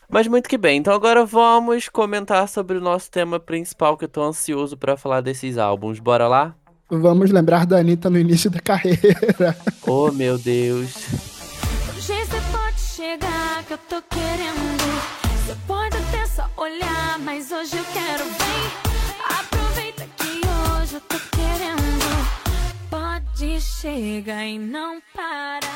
Mas muito que bem, então agora vamos comentar sobre o nosso tema principal, que eu tô ansioso pra falar desses álbuns. Bora lá? Vamos lembrar da Anitta no início da carreira. Oh, meu Deus. Que eu tô querendo. Você pode até só olhar, mas hoje eu quero bem. Aproveita que hoje eu tô querendo. Pode chegar e não para.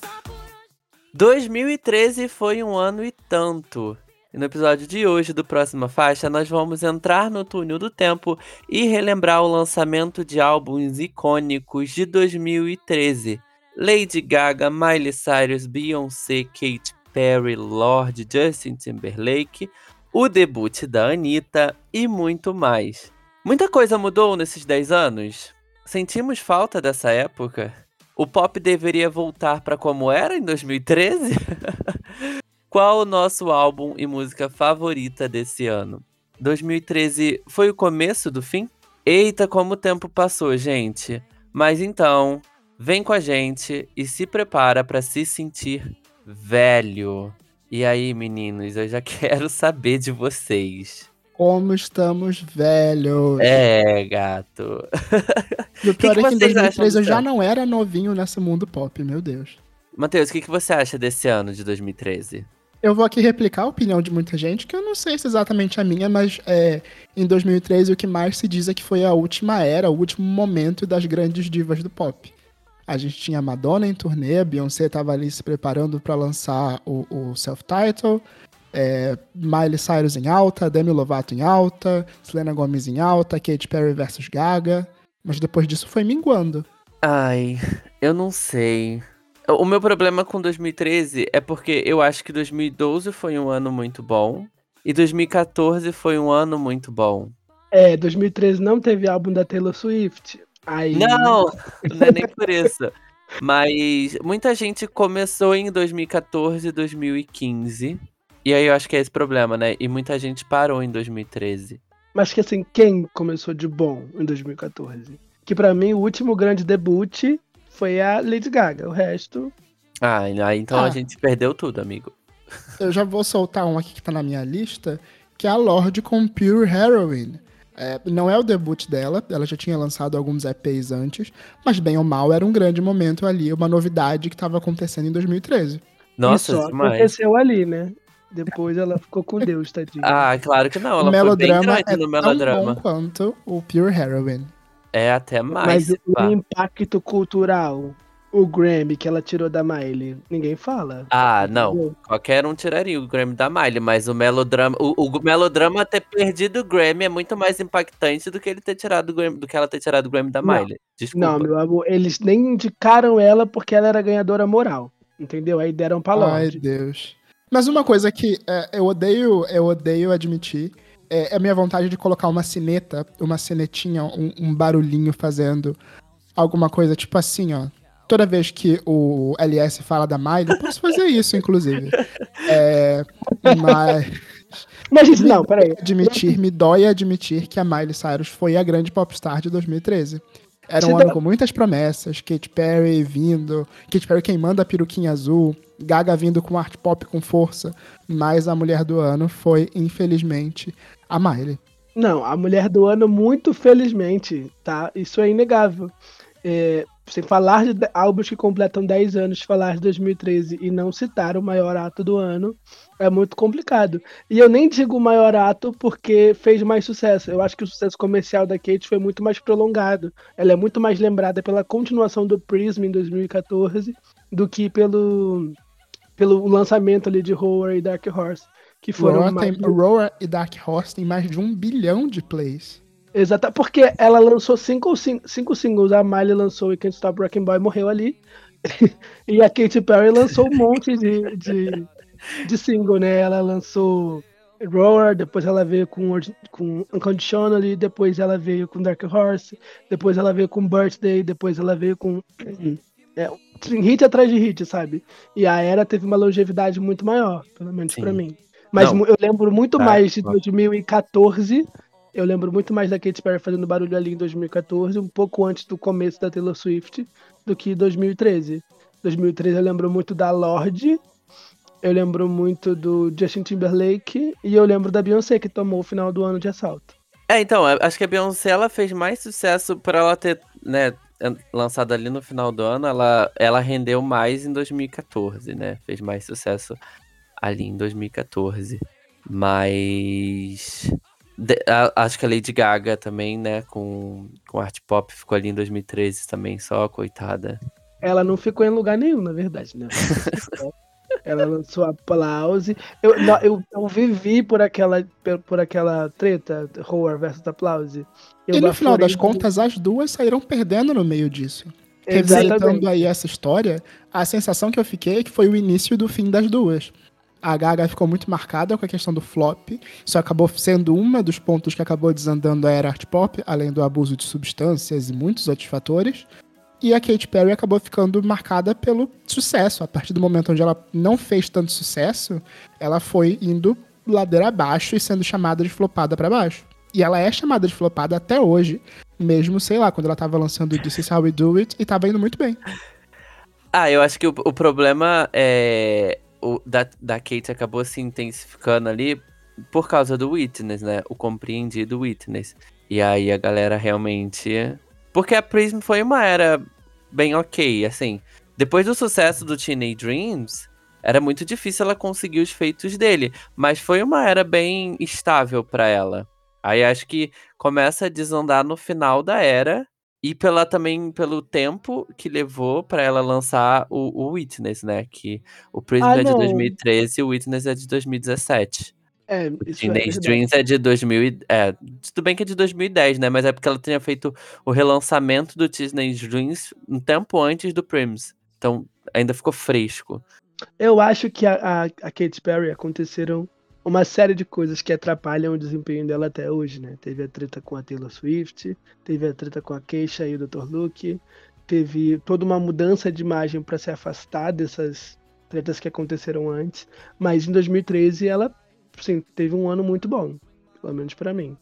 Só por hoje. 2013 foi um ano e tanto. E no episódio de hoje do Próxima Faixa, nós vamos entrar no túnel do tempo e relembrar o lançamento de álbuns icônicos de 2013. Lady Gaga, Miley Cyrus, Beyoncé, Katy Perry, Lorde, Justin Timberlake, o debut da Anitta e muito mais. Muita coisa mudou nesses 10 anos? Sentimos falta dessa época? O pop deveria voltar para como era em 2013? Qual o nosso álbum e música favorita desse ano? 2013 foi o começo do fim? Eita, como o tempo passou, gente. Mas então, vem com a gente e se prepara para se sentir velho. E aí, meninos, eu já quero saber de vocês. Como estamos velhos. É, gato. E o pior que é que em vocês acham 2013 eu já não era novinho nesse mundo pop, meu Deus. Matheus, o que, que você acha desse ano de 2013? Eu vou aqui replicar a opinião de muita gente, que eu não sei se é exatamente a minha, mas é, em 2013 o que mais se diz é que foi a última era, o último momento das grandes divas do pop. A gente tinha Madonna em turnê, a Beyoncé estava ali se preparando para lançar o, o self-title, é, Miley Cyrus em alta, Demi Lovato em alta, Selena Gomez em alta, Katy Perry versus Gaga, mas depois disso foi minguando. Ai, eu não sei. O meu problema com 2013 é porque eu acho que 2012 foi um ano muito bom e 2014 foi um ano muito bom. É, 2013 não teve álbum da Taylor Swift. Aí, Não, não é nem por isso. Mas muita gente começou em 2014, 2015. E aí eu acho que é esse problema, né? E muita gente parou em 2013. Mas que assim, quem começou de bom em 2014? Que pra mim o último grande debut foi a Lady Gaga. O resto. Ah, então a Ah. gente perdeu tudo, amigo. Eu já vou soltar um aqui que tá na minha lista, que é a Lorde com Pure Heroin. É, não é o debut dela, ela já tinha lançado alguns EPs antes, mas bem ou mal era um grande momento ali, uma novidade que estava acontecendo em 2013. Nossa, demais. aconteceu ali, né? Depois ela ficou com Deus, tadinha. Ah, claro que não. o Ela foi bem melodrama é no tão melodrama. bom quanto o Pure Heroin. É até mais. Mas o impacto cultural, o Grammy que ela tirou da Miley, ninguém fala. Ah, não. Entendeu? Qualquer um tiraria o Grammy da Miley, mas o melodrama. O, o melodrama ter perdido o Grammy é muito mais impactante do que ele ter tirado o Grammy, do que ela ter tirado o Grammy da Não. Miley. Desculpa. Não, meu amor, eles nem indicaram ela porque ela era ganhadora moral. Entendeu? Aí deram pra Ai, Lorde. Deus. Mas uma coisa que é, eu odeio, eu odeio admitir, é, é a minha vontade de colocar uma sineta, uma sinetinha, um, um barulhinho fazendo alguma coisa, tipo assim, ó. Toda vez que o LS fala da Miley, posso fazer isso, inclusive. É, mas Mas isso não, peraí. admitir, me dói admitir que a Miley Cyrus foi a grande popstar de 2013. Era um ano dá- com muitas promessas, Katy Perry vindo, Katy Perry queimando a peruquinha azul, Gaga vindo com art pop com força, mas a mulher do ano foi, infelizmente, a Miley. Não, a mulher do ano, muito felizmente, tá? Isso é inegável. É, sem falar de álbuns que completam 10 anos, falar de 2013 e não citar o maior ato do ano é muito complicado. E eu nem digo o maior ato porque fez mais sucesso. Eu acho que o sucesso comercial da Kate foi muito mais prolongado. Ela é muito mais lembrada pela continuação do Prism em 2014 do que pelo, pelo lançamento ali de Horror e Dark Horse. Que foram Roar, mais tem, Roar e Dark Horse tem mais de um bilhão de plays. Exato, porque ela lançou cinco, cin- cinco singles. A Miley lançou We Can't Stop Rockin' Boy morreu ali. e a Katy Perry lançou um monte de, de, de single, né? Ela lançou Roar, depois ela veio com, com Unconditionally, depois ela veio com Dark Horse, depois ela veio com Birthday, depois ela veio com. É, hit atrás de hit, sabe? E a era teve uma longevidade muito maior, pelo menos pra mim. Mas Não. eu lembro muito Tá, mais de tá. 2014 eu lembro muito mais da Katy Perry fazendo barulho ali em 2014, um pouco antes do começo da Taylor Swift, do que 2013. 2013 eu lembro muito da Lorde, eu lembro muito do Justin Timberlake e eu lembro da Beyoncé que tomou o final do ano de assalto. É, então, acho que a Beyoncé ela fez mais sucesso por ela ter, né, an- lançado ali no final do ano, ela, ela rendeu mais em 2014, né? Fez mais sucesso ali em 2014. Mas de- a- acho que a Lady Gaga também, né, com, com art pop ficou ali em 2013 também, só coitada. Ela não ficou em lugar nenhum, na verdade, né? Ela lançou Aplause. Eu, não, eu, eu vivi por aquela, por, por aquela treta, Horror versus Aplause. Eu e no final das contas, as duas saíram perdendo no meio disso. Exatamente. Revisitando aí essa história, a sensação que eu fiquei é que foi o início do fim das duas. A Gaga ficou muito marcada com a questão do flop, isso acabou sendo uma dos pontos que acabou desandando a era art pop, além do abuso de substâncias e muitos outros fatores. E a Katy Perry acabou ficando marcada pelo sucesso. A partir do momento onde ela não fez tanto sucesso, ela foi indo ladeira abaixo e sendo chamada de flopada pra baixo. E ela é chamada de flopada até hoje, mesmo, sei lá, quando ela tava lançando This Is How We Do It e tava indo muito bem. Ah, eu acho que o, o problema é. O, da, da Kate acabou se intensificando ali por causa do Witness, né? O compreendido Witness. E aí a galera realmente. Porque a Prism foi uma era bem ok, assim. Depois do sucesso do Teenage Dreams, era muito difícil ela conseguir os feitos dele. Mas foi uma era bem estável pra ela. Aí acho que começa a desandar no final da era. E pela, também pelo tempo que levou pra ela lançar o, o Witness, né? Que o Prism Ah, é de não. 2013 e o Witness é de 2017. É, isso é Teenage verdade. Dreams é de 2000 e- é, tudo bem que é de 2010, né? Mas é porque ela tinha feito o relançamento do Teenage Dreams um tempo antes do Prims. Então ainda ficou fresco. Eu acho que a, a, a Katy Perry aconteceram uma série de coisas que atrapalham o desempenho dela até hoje, né? Teve a treta com a Taylor Swift, teve a treta com a Keisha e o Dr. Luke, teve toda uma mudança de imagem para se afastar dessas tretas que aconteceram antes, mas em 2013 ela, sim, teve um ano muito bom, pelo menos para mim.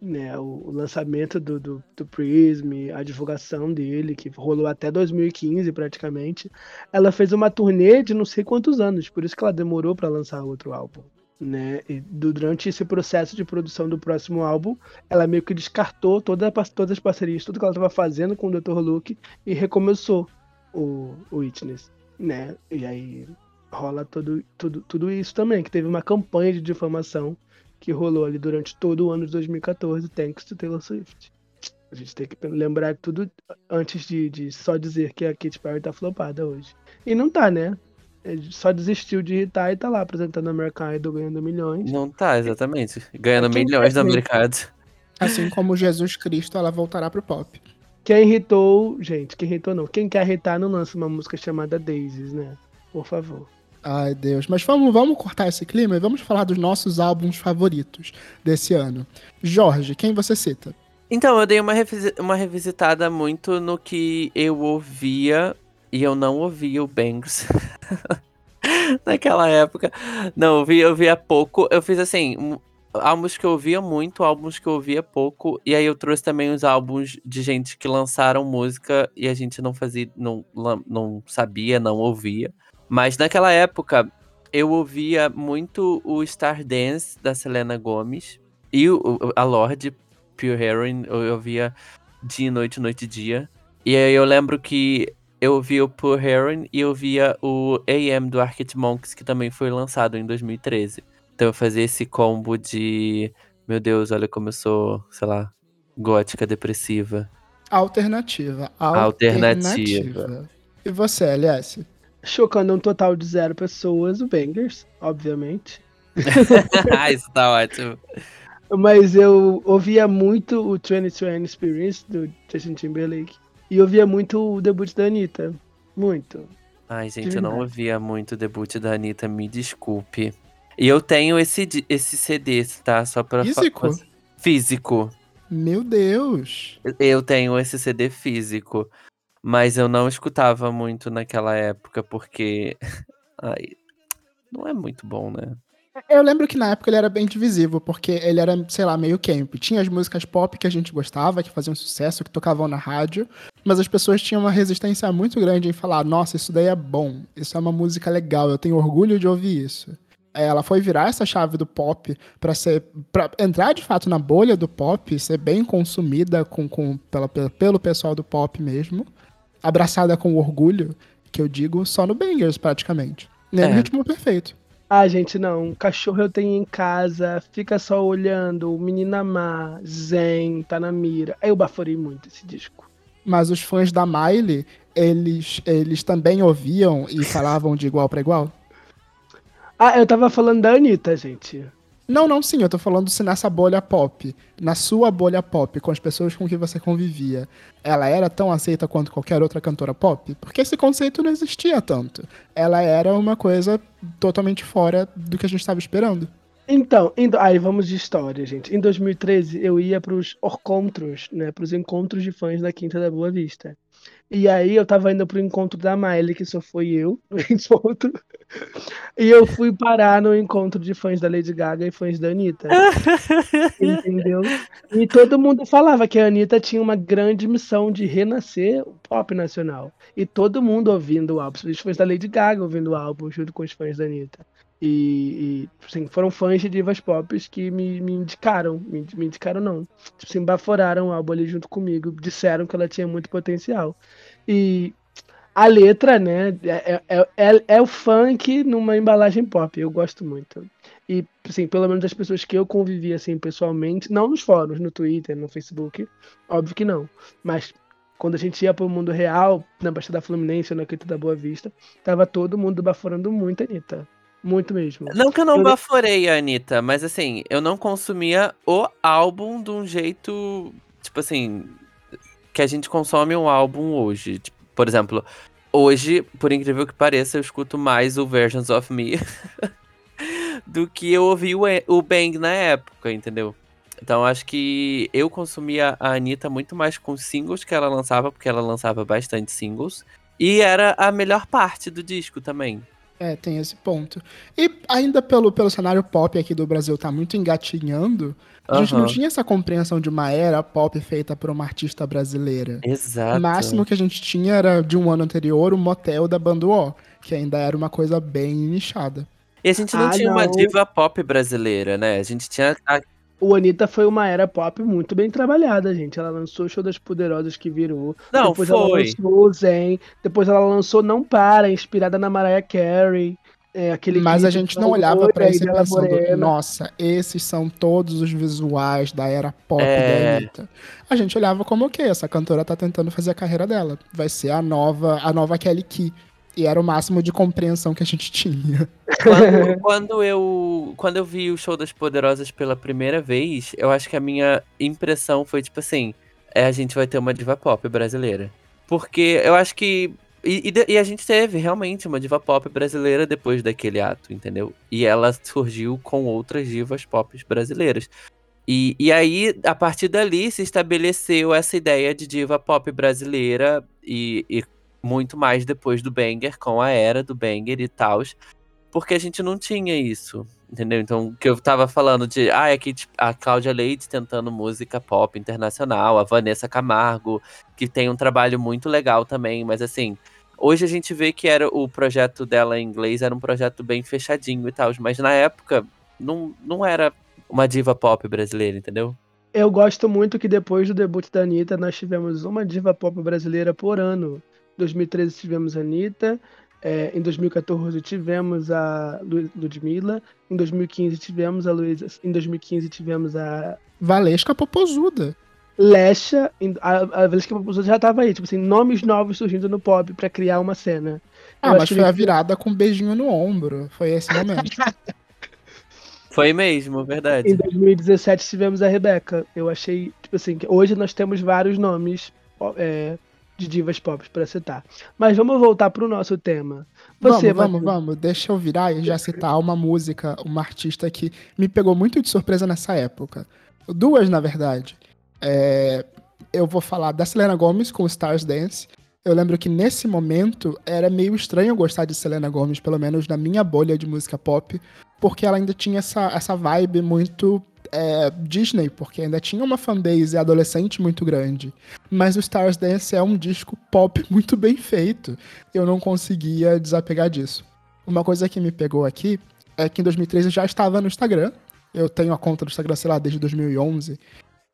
Né, o, o lançamento do, do, do Prism, a divulgação dele, que rolou até 2015 praticamente, ela fez uma turnê de não sei quantos anos, por isso que ela demorou para lançar outro álbum. Né? E du- durante esse processo de produção do próximo álbum, ela meio que descartou toda, todas as parcerias, tudo que ela estava fazendo com o Dr. Luke e recomeçou o, o Witness. Né? E aí rola tudo, tudo, tudo isso também, que teve uma campanha de difamação que rolou ali durante todo o ano de 2014, thanks to Taylor Swift. A gente tem que lembrar tudo antes de, de só dizer que a Katy Perry tá flopada hoje. E não tá, né? Ele só desistiu de irritar e tá lá apresentando American Idol ganhando milhões. Não tá, exatamente. Ganhando milhões no mercado. Assim como Jesus Cristo, ela voltará pro pop. Quem irritou, gente, quem irritou não. Quem quer irritar não lança uma música chamada Daisies, né? Por favor. Ai, Deus. Mas vamos, vamos cortar esse clima e vamos falar dos nossos álbuns favoritos desse ano. Jorge, quem você cita? Então, eu dei uma, revisi- uma revisitada muito no que eu ouvia e eu não ouvia o Bangs. Naquela época. Não, eu via, eu via pouco. Eu fiz assim, álbuns que eu ouvia muito, álbuns que eu ouvia pouco. E aí eu trouxe também os álbuns de gente que lançaram música e a gente não fazia, não, não sabia, não ouvia. Mas naquela época eu ouvia muito o Star Dance da Selena Gomez e o, a Lorde Pure Heroin eu ouvia dia e noite, noite e dia. E aí eu lembro que eu ouvia o Pure Heroin e eu via o AM do Arctic Monkeys, que também foi lançado em 2013. Então eu fazia esse combo de. Meu Deus, olha como eu sou, sei lá, gótica depressiva. Alternativa. Alternativa. E você, LS? Chocando um total de zero pessoas, o Bangers, obviamente. ah, isso tá ótimo. Mas eu ouvia muito o 2020 Experience do Justin Timberlake. E ouvia muito o debut da Anitta. Muito. Ai, gente, eu não ouvia muito o debut da Anitta, me desculpe. E eu tenho esse, esse CD, tá? Só pra. Físico? Físico. Meu Deus. Eu tenho esse CD físico, mas eu não escutava muito naquela época, porque. Ai, não é muito bom, né? Eu lembro que na época ele era bem divisivo, porque ele era, sei lá, meio camp. Tinha as músicas pop que a gente gostava, que faziam sucesso, que tocavam na rádio, mas as pessoas tinham uma resistência muito grande em falar: nossa, isso daí é bom, isso é uma música legal, eu tenho orgulho de ouvir isso. É, Ela foi virar essa chave do pop pra ser. para entrar de fato na bolha do pop, ser bem consumida com, com, pela, pelo pessoal do pop mesmo, abraçada com orgulho, que eu digo só no Bangers, praticamente. Nem no É. ritmo perfeito. Ah, gente, não. Cachorro eu tenho em casa, fica só olhando, menina má, zen, tá na mira. Aí eu baforei muito esse disco. Mas os fãs da Miley, eles, eles também ouviam e falavam de igual pra igual? Ah, eu tava falando da Anitta, gente. Não, não, sim, eu tô falando se nessa bolha pop, na sua bolha pop, com as pessoas com que você convivia, ela era tão aceita quanto qualquer outra cantora pop? Porque esse conceito não existia tanto. Ela era uma coisa totalmente fora do que a gente estava esperando. Então, indo... aí vamos de história, gente. Em 2013, eu ia pros encontros, né? Pros encontros de fãs da Quinta da Boa Vista. E aí eu tava indo pro encontro da Miley, que só foi eu no encontro. E eu fui parar no encontro de fãs da Lady Gaga e fãs da Anitta. Entendeu? E todo mundo falava que a Anitta tinha uma grande missão de renascer o pop nacional. E todo mundo ouvindo o álbum, os fãs da Lady Gaga ouvindo o álbum junto com os fãs da Anitta. E, e assim, foram fãs de divas pop que me, me indicaram. Me, me indicaram, não. Tipo assim, baforaram o álbum ali junto comigo. Disseram que ela tinha muito potencial. E a letra, né? É, é, é, é o funk numa embalagem pop. Eu gosto muito. E, assim, pelo menos das pessoas que eu convivi, assim, pessoalmente, não nos fóruns, no Twitter, no Facebook, óbvio que não. Mas quando a gente ia pro mundo real, na Baixada Fluminense na Quinta da Boa Vista, tava todo mundo baforando muito a Anitta. Muito mesmo. Não que eu não Eu- baforei a Anitta, mas assim, eu não consumia o álbum de um jeito, tipo assim, que a gente consome um álbum hoje. Tipo, por exemplo, hoje, por incrível que pareça, eu escuto mais o Versions of Me do que eu ouvi o, o Bang na época, entendeu? Então acho que eu consumia a Anitta muito mais com singles que ela lançava, porque ela lançava bastante singles. E era a melhor parte do disco também. É, tem esse ponto. E ainda pelo, pelo cenário pop aqui do Brasil tá muito engatinhando, a gente não tinha essa compreensão de uma era pop feita por uma artista brasileira. Exato. O máximo que a gente tinha era de um ano anterior o motel da Banda O, que ainda era uma coisa bem nichada. E a gente não Ah, tinha uma não. diva pop brasileira, né? A gente tinha. a- O Anitta foi uma era pop muito bem trabalhada, gente. Ela lançou o Show das Poderosas que virou. Não, depois ela foi. lançou o Zen. Depois ela lançou Não Para, inspirada na Mariah Carey. É, aquele Mas a gente não olhava pra loira isso e pensando, Morena. nossa, esses são todos os visuais da era pop É. da Anitta. A gente olhava como, ok, essa cantora tá tentando fazer a carreira dela. Vai ser a nova, a nova Kelly Key. E era o máximo de compreensão que a gente tinha. Quando, quando eu, quando eu vi o Show das Poderosas pela primeira vez, eu acho que a minha impressão foi tipo assim: é, a gente vai ter uma diva pop brasileira. Porque eu acho que E, e e a gente teve realmente uma diva pop brasileira depois daquele ato, entendeu? E ela surgiu com outras divas pop brasileiras. E, e aí, a partir dali, se estabeleceu essa ideia de diva pop brasileira e, e muito mais depois do Banger, com a era do Banger e tal. Porque a gente não tinha isso, entendeu? Então, o que eu tava falando de, ah, é que tipo, a Cláudia Leite tentando música pop internacional, a Vanessa Camargo, que tem um trabalho muito legal também, mas assim, hoje a gente vê que era o projeto dela em inglês era um projeto bem fechadinho e tal, mas na época não, não era uma diva pop brasileira, entendeu? Eu gosto muito que depois do debut da Anitta, nós tivemos uma diva pop brasileira por ano. Em 2013 tivemos a Anitta, é, em 2014 tivemos a Lu- Ludmilla, em 2015 tivemos a Luísa, em 2015 tivemos a Valesca Popozuda. Lesha, em- a, a Valesca Popozuda já tava aí, tipo assim, nomes novos surgindo no pop pra criar uma cena. Ah, Eu mas foi a que- virada com um beijinho no ombro. Foi esse momento. Foi mesmo, verdade. Em 2017 tivemos a Rebeca. Eu achei, tipo assim, que hoje nós temos vários nomes é, de divas pop pra citar. Mas vamos voltar pro nosso tema. Você, vamos, vamos, vamos. Deixa eu virar e já citar uma música, uma artista que me pegou muito de surpresa nessa época. Duas, na verdade. É, eu vou falar da Selena Gomez com Stars Dance. Eu lembro que nesse momento era meio estranho gostar de Selena Gomez, pelo menos na minha bolha de música pop, porque ela ainda tinha essa, essa vibe muito é, Disney, porque ainda tinha uma fanbase adolescente muito grande. Mas o Stars Dance é um disco pop muito bem feito. Eu não conseguia desapegar disso. Uma coisa que me pegou aqui é que em 2013 eu já estava no Instagram. Eu tenho a conta do Instagram, sei lá, desde 2011.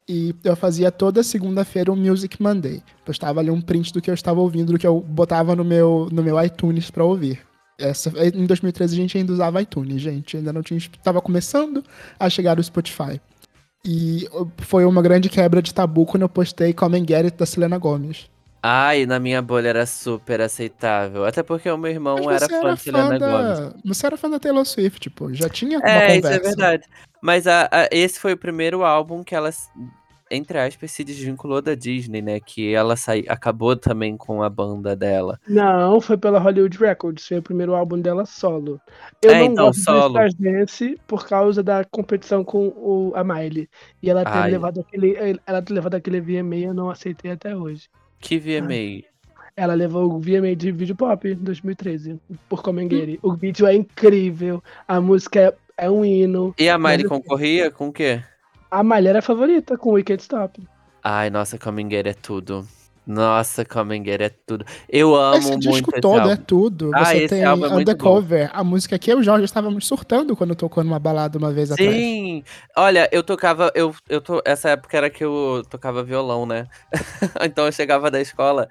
E eu fazia toda segunda-feira um Music Monday. Postava ali um print do que eu estava ouvindo, do que eu botava no meu, no meu iTunes pra ouvir. Essa, em 2013 a gente ainda usava iTunes, gente. Ainda não tinha. Tava começando a chegar o Spotify. E foi uma grande quebra de tabu quando eu postei Come and Get It da Selena Gomez. Ai, na minha bolha era super aceitável. Até porque o meu irmão era fã era de Selena da, você era fã da Taylor Swift, pô. Já tinha uma É, isso conversa. é verdade. Mas a- a- esse foi o primeiro álbum que ela, entre aspas, se desvinculou da Disney, né? Que ela sai, acabou também com a banda dela. Não, foi pela Hollywood Records, foi o primeiro álbum dela solo. Eu É, não então, gosto solo. Stars Dance por causa da competição com o, a Miley. E ela ter Ai. levado aquele. Ela ter levado aquele VMA, eu não aceitei até hoje. Que VMA. Ela levou o VMA de vídeo pop em 2013, por Come and Get It. O vídeo é incrível, a música é, é um hino. E a Miley concorria com o quê? A Miley era a favorita com Wicked Stop. Ai, nossa, Get é tudo. Nossa, Get é tudo. Eu amo Esse muito disco esse todo é tudo. Ah, Você esse tem álbum é Undercover, a música que eu e o Jorge estávamos surtando quando tocou numa balada uma vez atrás. Sim! Olha, eu tocava. Eu, eu to, essa época era que eu tocava violão, né? então eu chegava da escola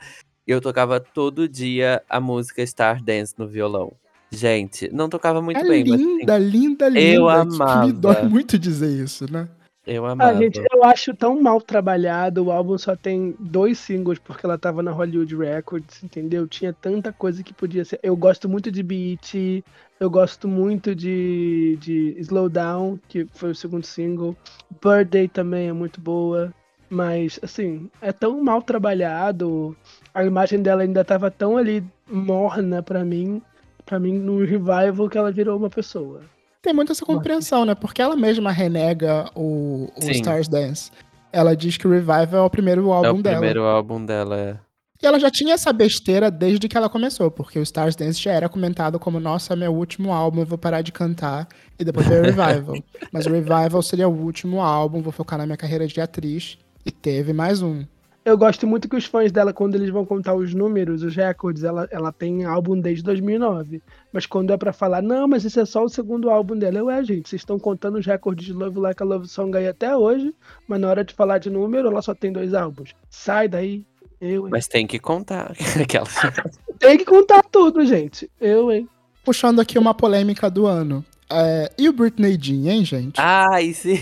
e eu tocava todo dia a música Star Dance no violão. Gente, não tocava muito é bem, mas assim, linda, linda, linda. eu Que Me dói amava. muito dizer isso, né? Eu Ah, amava. gente, eu acho tão mal trabalhado. O álbum só tem dois singles porque ela tava na Hollywood Records, entendeu? Tinha tanta coisa que podia ser. Eu gosto muito de Beat, eu gosto muito de, de Slow Down, que foi o segundo single. Birthday também é muito boa. Mas, assim, é tão mal trabalhado. A imagem dela ainda tava tão ali morna pra mim. Pra mim, no revival, que ela virou uma pessoa. Tem muita essa compreensão, né? Porque ela mesma renega o, o. Stars Dance. Ela diz que o Revival é o primeiro É álbum o dela. primeiro álbum dela. é. E ela já tinha essa besteira desde que ela começou, porque o Stars Dance já era comentado como, nossa, é meu último álbum, eu vou parar de cantar, e depois veio o Revival. Mas o Revival seria o último álbum, vou focar na minha carreira de atriz, e teve mais um. Eu gosto muito que os fãs dela, quando eles vão contar os números, os recordes, ela, ela tem álbum desde 2009. Mas quando é pra falar, não, mas esse é só o segundo álbum dela, eu é, gente, vocês estão contando os recordes de Love Like a Love Song aí até hoje, mas na hora de falar de número, ela só tem dois álbuns. Sai daí, eu, hein. Mas tem que contar. Aquela. Tem que contar tudo, gente. Eu, hein. Puxando aqui uma polêmica do ano. É, e o Britney Jean, hein, gente? Ai, sim.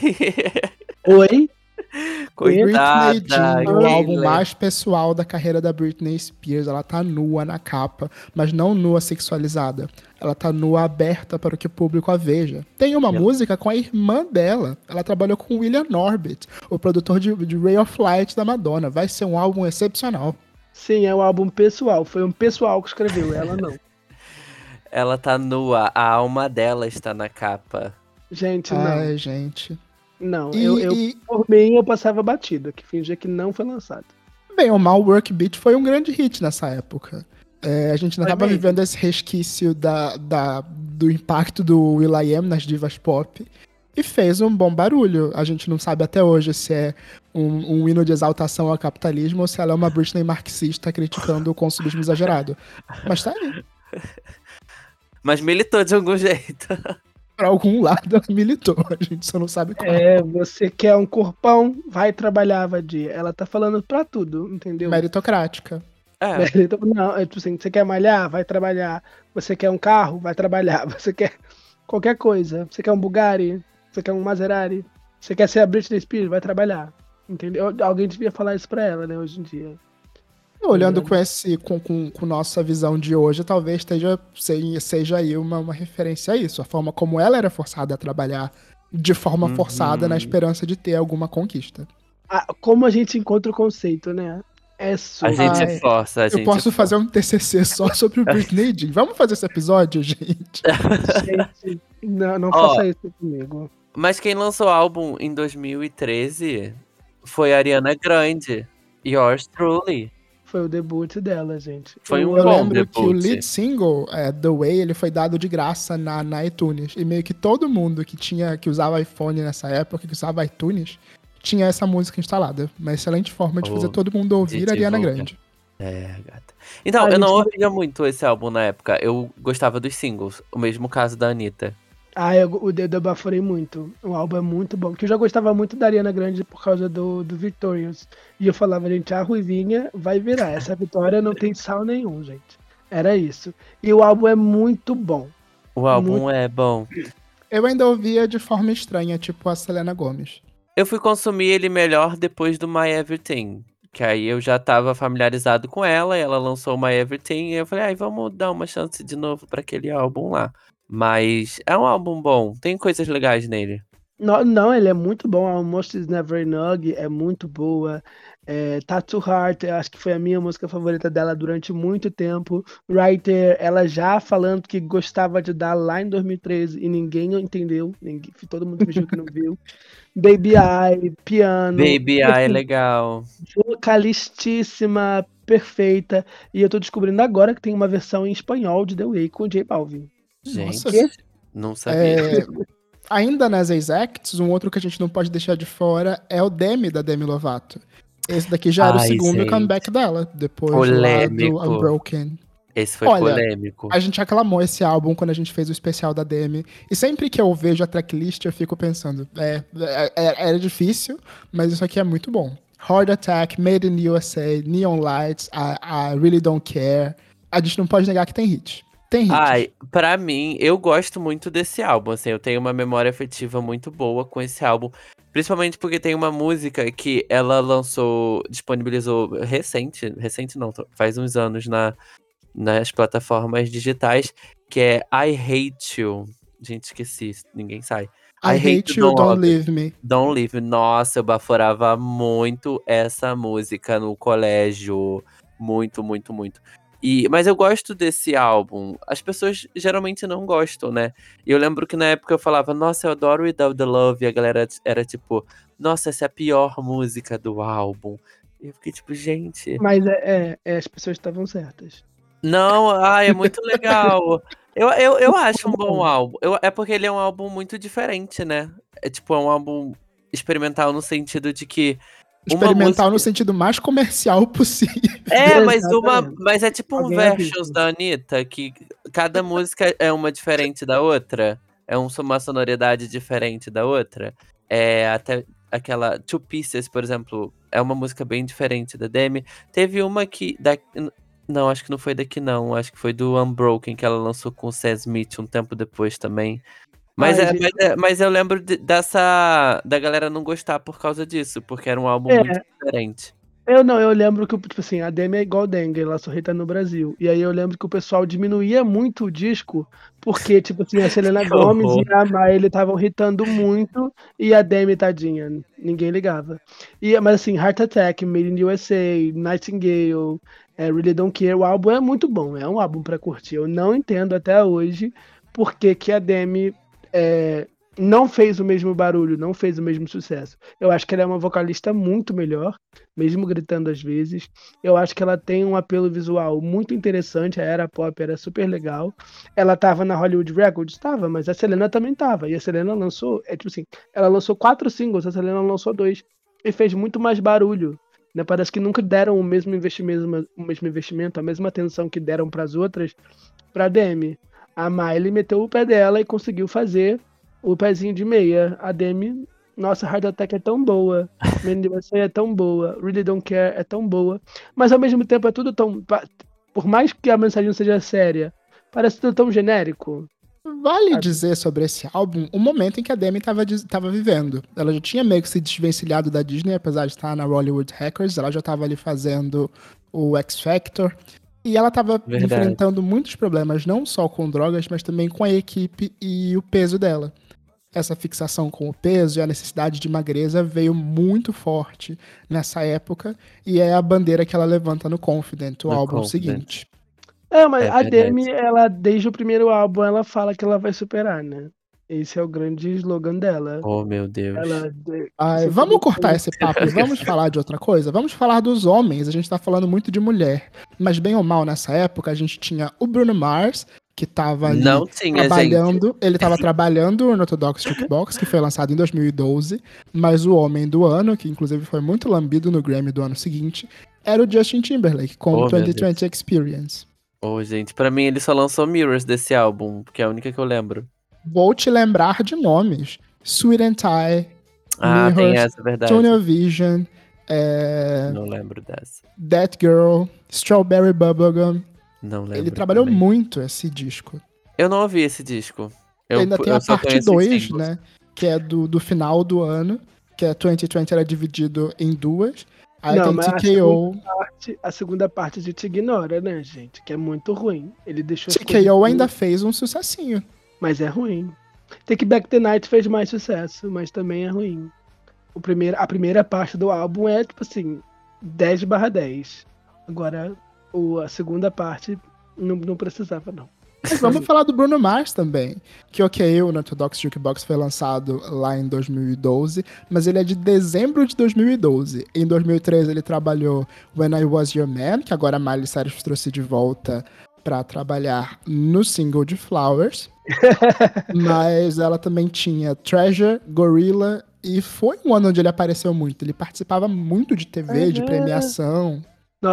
Oi? Coitada. Britney Jean, o álbum mais pessoal da carreira da Britney Spears. Ela tá nua na capa, mas não nua sexualizada. Ela tá nua aberta para que o público a veja. Tem uma Ela- música com a irmã dela. Ela trabalhou com William Orbit, o produtor de, de Ray of Light da Madonna. Vai ser um álbum excepcional. Sim, é um álbum pessoal. Foi um pessoal que escreveu, ela não. Ela tá nua, a alma dela está na capa. Gente, não. Ai, gente. Não, E, eu, eu, e, por mim, eu passava batido, que fingia que não foi lançado. bem, o Mal Work Beat foi um grande hit nessa época. É, a gente ainda Foi tava mesmo. vivendo esse resquício da, da- do impacto do Will.i.am nas divas pop. E fez um bom barulho. A gente não sabe até hoje se é um, um hino de exaltação ao capitalismo ou se ela é uma Britney marxista criticando o consumismo exagerado. Mas tá aí. Mas militou de algum jeito. Pra algum lado ela militou. A gente só não sabe qual. É, você quer um corpão, vai trabalhar, vadia. Ela tá falando pra tudo, entendeu? Meritocrática. É, Não, é tipo assim, você quer malhar, vai trabalhar. Você quer um carro, vai trabalhar. Você quer qualquer coisa. Você quer um Bugatti, você quer um Maserati. Você quer ser a Britney Spears, vai trabalhar. Entendeu? Alguém devia falar isso pra ela, né, hoje em dia. Olhando com esse, com, com, com nossa visão de hoje, talvez esteja, seja, seja aí uma, uma referência a isso. A forma como ela era forçada a trabalhar de forma Uhum. forçada na esperança de ter alguma conquista. Ah, como a gente encontra o conceito, né? É só. a gente Ai, força, a gente Eu posso força. fazer um TCC só sobre o Britney Jean. Vamos fazer esse episódio, gente? Gente, não, não Ó. faça isso comigo. Mas quem lançou o álbum em 2013 foi a Ariana Grande. Yours truly. Foi o debut dela, gente. Foi um Eu bom lembro que o debut. lead single, é, The Way, ele foi dado de graça na, na iTunes. E meio que todo mundo que tinha que usava iPhone nessa época, que usava iTunes, tinha essa música instalada. Uma excelente forma de Oh, fazer todo mundo ouvir a Ariana. Grande. É, gata. Então, Ah, eu não ouvia muito esse álbum na época. Eu gostava dos singles. O mesmo caso da Anitta. Ah, eu, o dedo eu baforei muito. O álbum é muito bom. Porque eu já gostava muito da Ariana Grande por causa do, do Victorious. E eu falava, gente, a Ruivinha vai virar. Essa vitória não tem sal nenhum, gente. Era isso. E o álbum é muito bom. O álbum é bom. Eu ainda ouvia de forma estranha, tipo a Selena Gomes. Eu fui consumir ele melhor depois do My Everything. Que aí eu já tava familiarizado com ela, e ela lançou o My Everything, e eu falei, ai, vamos dar uma chance de novo pra aquele álbum lá. Mas é um álbum bom, tem coisas legais nele. Não, não, ele é muito bom. Almost is Never Enough é muito boa. É, Tattoo Heart, eu acho que foi a minha música favorita dela durante muito tempo. Writer, ela já falando que gostava de dar lá em 2013 e ninguém entendeu. Ninguém, todo mundo fingiu que não viu. Baby I, piano. Baby, E, ai, assim, legal. vocalistíssima, perfeita. E eu tô descobrindo agora que tem uma versão em espanhol de The Way com J Balvin. Gente, Nossa. não sabia. É, ainda nas Exacts, um outro que a gente não pode deixar de fora é o Demi da Demi Lovato. Esse daqui já era o Ai, segundo gente. comeback dela, depois Polêmico. do Unbroken. Esse foi olha, polêmico. A gente aclamou esse álbum quando a gente fez o especial da Demi. E sempre que eu vejo a tracklist, eu fico pensando, é, é- é- era difícil, mas isso aqui é muito bom. Hard Attack, Made in USA, Neon Lights, I, I Really Don't Care. A gente não pode negar que tem hit. Tem hit. Ai, pra mim, eu gosto muito desse álbum, assim, eu tenho uma memória afetiva muito boa com esse álbum, principalmente porque tem uma música que ela lançou, disponibilizou recente, recente não, faz uns anos na, nas plataformas digitais, que é I Hate You. Gente, esqueci, ninguém sai. I, Hate You, Don't Leave Me. Don't Leave. Nossa, eu baforava muito essa música no colégio. Muito, muito, muito. E, mas eu gosto desse álbum. As pessoas geralmente não gostam, né? E eu lembro que na época eu falava, nossa, eu adoro Without the Love. E a galera era tipo, nossa, essa é a pior música do álbum. E eu fiquei tipo, gente. Mas é, é- é, as pessoas estavam certas. Não, ai, é muito legal. Eu, eu, eu acho um bom álbum. Eu, é porque ele é um álbum muito diferente, né? É tipo, é um álbum experimental no sentido de que. Experimental no música- sentido mais comercial possível. É, mas uma. Mas é tipo um versus da Anitta, que cada música é uma diferente da outra. É um- uma sonoridade diferente da outra. É até aquela Two Pieces, por exemplo, é uma música bem diferente da Demi. Teve uma que. Da, não, acho que não foi daqui, não. Acho que foi do Unbroken, que ela lançou com o Sam Smith um tempo depois também. Mas, Ai, é, mas, é- mas eu lembro de- dessa. da galera não gostar por causa disso, porque era um álbum É. muito diferente. Eu não, eu lembro que, tipo assim, a Demi é igual Dengue, ela só hita no Brasil. E aí eu lembro que o pessoal diminuía muito o disco, porque, tipo assim, a Selena Gomes horror. e a Miley estavam hitando muito, e a Demi, tadinha, ninguém ligava. E, mas assim, Heart Attack, Made in USA, Nightingale, É, really Don't Care, o álbum é muito bom, é um álbum pra curtir. Eu não entendo até hoje por que, que a Demi é, não fez o mesmo barulho, não fez o mesmo sucesso. Eu acho que ela é uma vocalista muito melhor, mesmo gritando às vezes. Eu acho que ela tem um apelo visual muito interessante, a era pop era super legal. Ela tava na Hollywood Records, tava, mas a Selena também tava. E a Selena lançou, é tipo assim, ela lançou quatro singles, a Selena lançou dois e fez muito mais barulho. Né? Parece que nunca deram o mesmo investimento, o mesmo investimento, a mesma atenção que deram para as outras, para Demi. A Miley meteu o pé dela e conseguiu fazer o pezinho de meia. A Demi, nossa, Heart Attack é tão boa. Você é tão boa. Really Don't Care é tão boa. Mas ao mesmo tempo é tudo tão. Por mais que a mensagem seja séria, parece tudo tão genérico. Vale dizer sobre esse álbum o momento em que a Demi estava vivendo. Ela já tinha meio que se desvencilhado da Disney, apesar de estar na Hollywood Hackers. Ela já estava ali fazendo o X Factor. E ela estava enfrentando muitos problemas, não só com drogas, mas também com a equipe e o peso dela. Essa fixação com o peso e a necessidade de magreza veio muito forte nessa época, e é a bandeira que ela levanta no Confident, o no álbum Confident. seguinte. É, mas é a Demi, ela, desde o primeiro álbum, ela fala que ela vai superar, né? Esse é o grande slogan dela. Oh, meu Deus. Ela, Ai, vamos cortar esse papo e vamos falar de outra coisa? Vamos falar dos homens. A gente tá falando muito de mulher. Mas bem ou mal, nessa época, a gente tinha o Bruno Mars, que tava ali Não tinha, trabalhando. Gente. Ele tava trabalhando no Orthodox Jukebox, que foi lançado em 2012. Mas o homem do ano, que inclusive foi muito lambido no Grammy do ano seguinte, era o Justin Timberlake, com o 2020 Experience. Oh, gente, pra mim ele só lançou Mirrors desse álbum, que é a única que eu lembro. Vou te lembrar de nomes. Sweet and Tie, ah, Mirrors, tem essa, verdade. Tunnel Vision, é... Não lembro dessa. That Girl, Strawberry Bubblegum. Não lembro. Ele trabalhou também. muito esse disco. Eu não ouvi esse disco. Eu, ainda tem a parte 2, né? Que é do, do final do ano. Que é 2020 era dividido em duas. Aí não, tem TKO. A segunda, parte, a segunda parte de Te Ignora, né, gente? Que é muito ruim. Ele deixou. TKO ainda fez um sucessinho. Mas é ruim. Take Back the Night fez mais sucesso, mas também é ruim. O primeiro, a primeira parte do álbum é, tipo assim, 10 barra 10. Agora, o, a segunda parte não, não precisava, não. Mas vamos falar do Bruno Mars também. Que ok, o Orthodox Jukebox foi lançado lá em 2012, mas ele é de dezembro de 2012. Em 2013 ele trabalhou When I Was Your Man, que agora a Miley Cyrus trouxe de volta para trabalhar no single de Flowers. mas ela também tinha Treasure, Gorilla e foi um ano onde ele apareceu muito. Ele participava muito de TV, uhum. de premiação.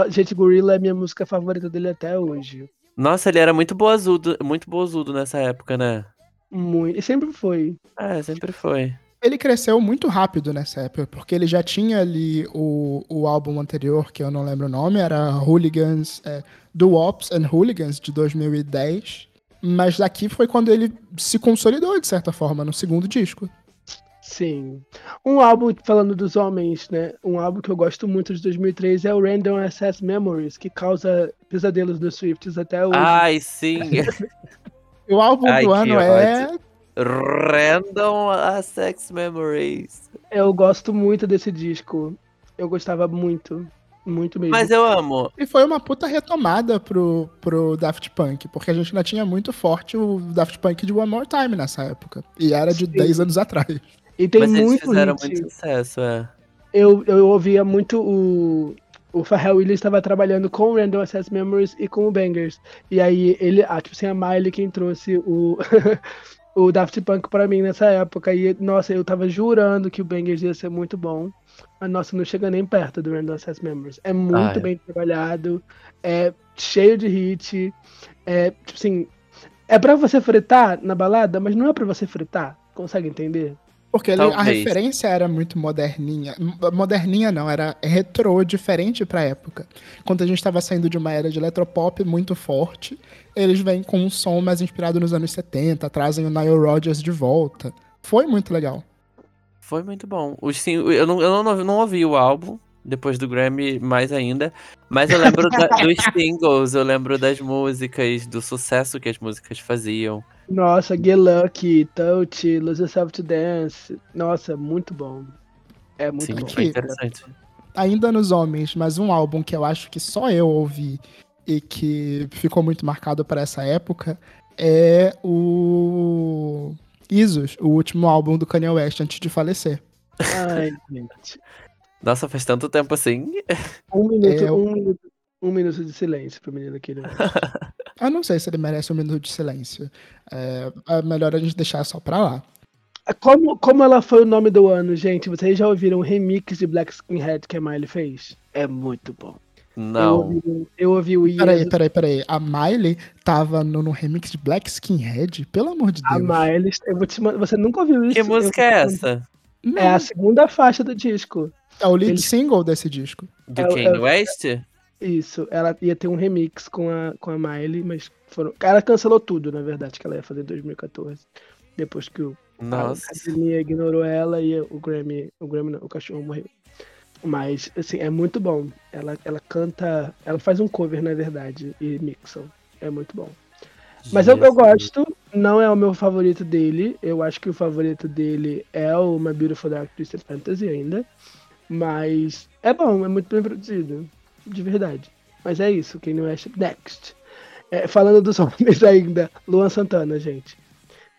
gente, Gorilla é minha música favorita dele até hoje. Nossa, ele era muito boazudo, muito boazudo nessa época, né? Muito. E sempre foi. É, sempre foi. Ele cresceu muito rápido nessa época, porque ele já tinha ali o, o álbum anterior, que eu não lembro o nome, era Hooligans, é, Do Ops and Hooligans, de 2010. Mas daqui foi quando ele se consolidou, de certa forma, no segundo disco. Sim. Um álbum, falando dos homens, né? Um álbum que eu gosto muito de 2003 é o Random Access Memories, que causa pesadelos dos Swifts até hoje. Ai, sim. o álbum Ai, do ano é. Random Access Memories. Eu gosto muito desse disco. Eu gostava muito. Muito mesmo. Mas eu amo. E foi uma puta retomada pro, pro Daft Punk, porque a gente ainda tinha muito forte o Daft Punk de One More Time nessa época. E era de Sim. 10 anos atrás. E tem Mas muito eles fizeram hit. muito sucesso, é. Eu, eu ouvia muito o. O Pharrell Williams estava trabalhando com o Random Access Memories e com o Bangers. E aí ele, ah, tipo assim, a Miley quem trouxe o, o Daft Punk para mim nessa época. E, nossa, eu tava jurando que o Bangers ia ser muito bom. Mas, nossa, não chega nem perto do Random Access Memories. É muito ah, é. bem trabalhado, é cheio de hit. É, tipo assim, é para você fritar na balada, mas não é para você fritar. Consegue entender? Porque ele, a referência era muito moderninha. Moderninha não, era retrô, diferente pra época. Quando a gente estava saindo de uma era de eletropop muito forte, eles vêm com um som mais inspirado nos anos 70, trazem o Nile Rodgers de volta. Foi muito legal. Foi muito bom. Os, eu, não, eu não, não ouvi o álbum, depois do Grammy mais ainda. Mas eu lembro da, dos singles, eu lembro das músicas, do sucesso que as músicas faziam. Nossa, Get Lucky, Touch, Lose Yourself to Dance. Nossa, muito bom. É muito Sim, bom. Foi interessante. ainda nos homens, mas um álbum que eu acho que só eu ouvi e que ficou muito marcado para essa época é o Isus, o último álbum do Kanye West antes de falecer. Ai, gente. Nossa, faz tanto tempo assim. Um minuto, É, um minuto, um minuto de silêncio pro menino aqui. Né? Eu não sei se ele merece um minuto de silêncio. É, é melhor a gente deixar só pra lá. Como, como ela foi o nome do ano, gente? Vocês já ouviram o remix de Black Skinhead que a Miley fez? É muito bom. Eu Não. ouvi, eu ouvi o Peraí, Years, peraí, peraí. A Miley tava no, no remix de Black Skinhead? Pelo amor de a Deus. Miley. Eu vou te mandar, você nunca ouviu isso? Que música Eu- é essa? Não, É a segunda faixa do disco. é o lead ele- single desse disco. Do É Kanye é West? Isso. Ela ia ter um remix com a, com a Miley, mas foram. Ela cancelou tudo, na verdade, que ela ia fazer em 2014. Depois que o Nossa. A academia ignorou ela e o Grammy, o Grammy não, o cachorro morreu. Mas, assim, é muito bom. Ela, ela canta, ela faz um cover, na verdade, e mixam. É muito bom. Mas eu, eu gosto, não é o meu favorito dele. Eu acho que o favorito dele é o My Beautiful Dark Twisted Fantasy ainda. Mas é bom, é muito bem produzido. De verdade. Mas é isso, quem não é next. É, falando dos homens ainda, Luan Santana, gente.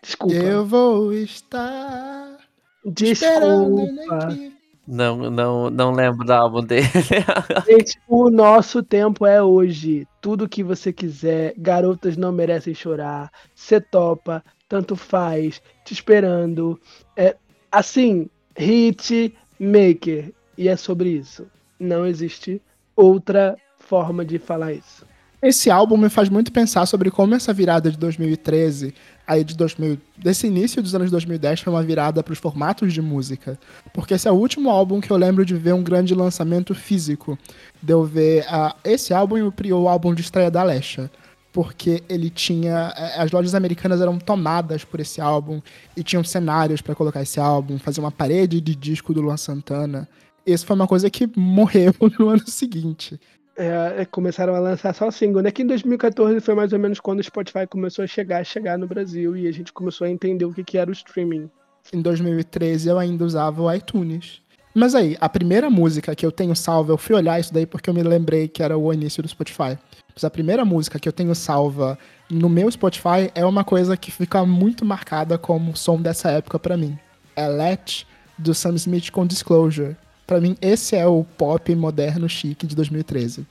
Desculpa. Eu vou estar esperando né, Desculpa. Não, não, não lembro do álbum dele. Gente, o nosso tempo é hoje. Tudo que você quiser. Garotas não merecem chorar. Cê topa. Tanto faz. Te esperando. É, assim, hit maker. E é sobre isso. Não existe outra forma de falar isso. Esse álbum me faz muito pensar sobre como essa virada de 2013, aí de 2000, desse início dos anos 2010 foi uma virada para os formatos de música, porque esse é o último álbum que eu lembro de ver um grande lançamento físico, de eu ver ah, esse álbum e o, pri- o álbum de estreia da Lesha, porque ele tinha eh, as lojas americanas eram tomadas por esse álbum e tinham cenários para colocar esse álbum, fazer uma parede de disco do Luan Santana. Isso foi uma coisa que morreu no ano seguinte. É, é, começaram a lançar só single, né? Que em 2014 foi mais ou menos quando o Spotify começou a chegar, chegar no Brasil e a gente começou a entender o que, que era o streaming. em 2013 eu ainda usava o iTunes. Mas aí, a primeira música que eu tenho salva, eu fui olhar isso daí porque eu me lembrei que era o início do Spotify. Mas a primeira música que eu tenho salva no meu Spotify é uma coisa que fica muito marcada como som dessa época pra mim. É Let, do Sam Smith com Disclosure. Pra mim, esse é o pop moderno chique de 2013.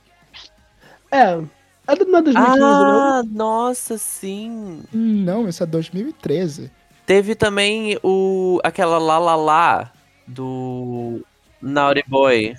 É, é do não é 2015, não? ah, nossa, sim. Não, esse é 2013. Teve também o aquela lá lá lá do Naughty Boy.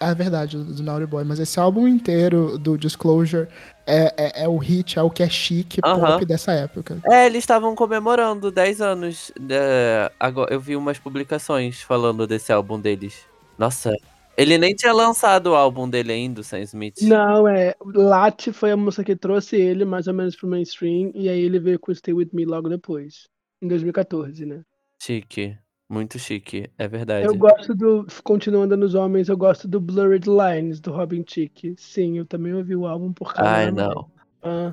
É verdade, do, Naughty Boy, mas esse álbum inteiro do Disclosure é, é, é o hit, é o que é chique Aham. pop dessa época. É, eles estavam comemorando 10 anos. é, agora, eu vi umas publicações falando desse álbum deles. Nossa, ele nem tinha lançado o álbum dele ainda, o Sam Smith. Não, é. Lat foi a música que trouxe ele mais ou menos pro mainstream e aí ele veio com Stay With Me logo depois. Em 2014, né? Chique. Muito chique, é verdade. Eu gosto do. Continuando nos homens, eu gosto do Blurred Lines do Robin Thicke. Sim, eu também ouvi o álbum por causa Ai, não. Ah,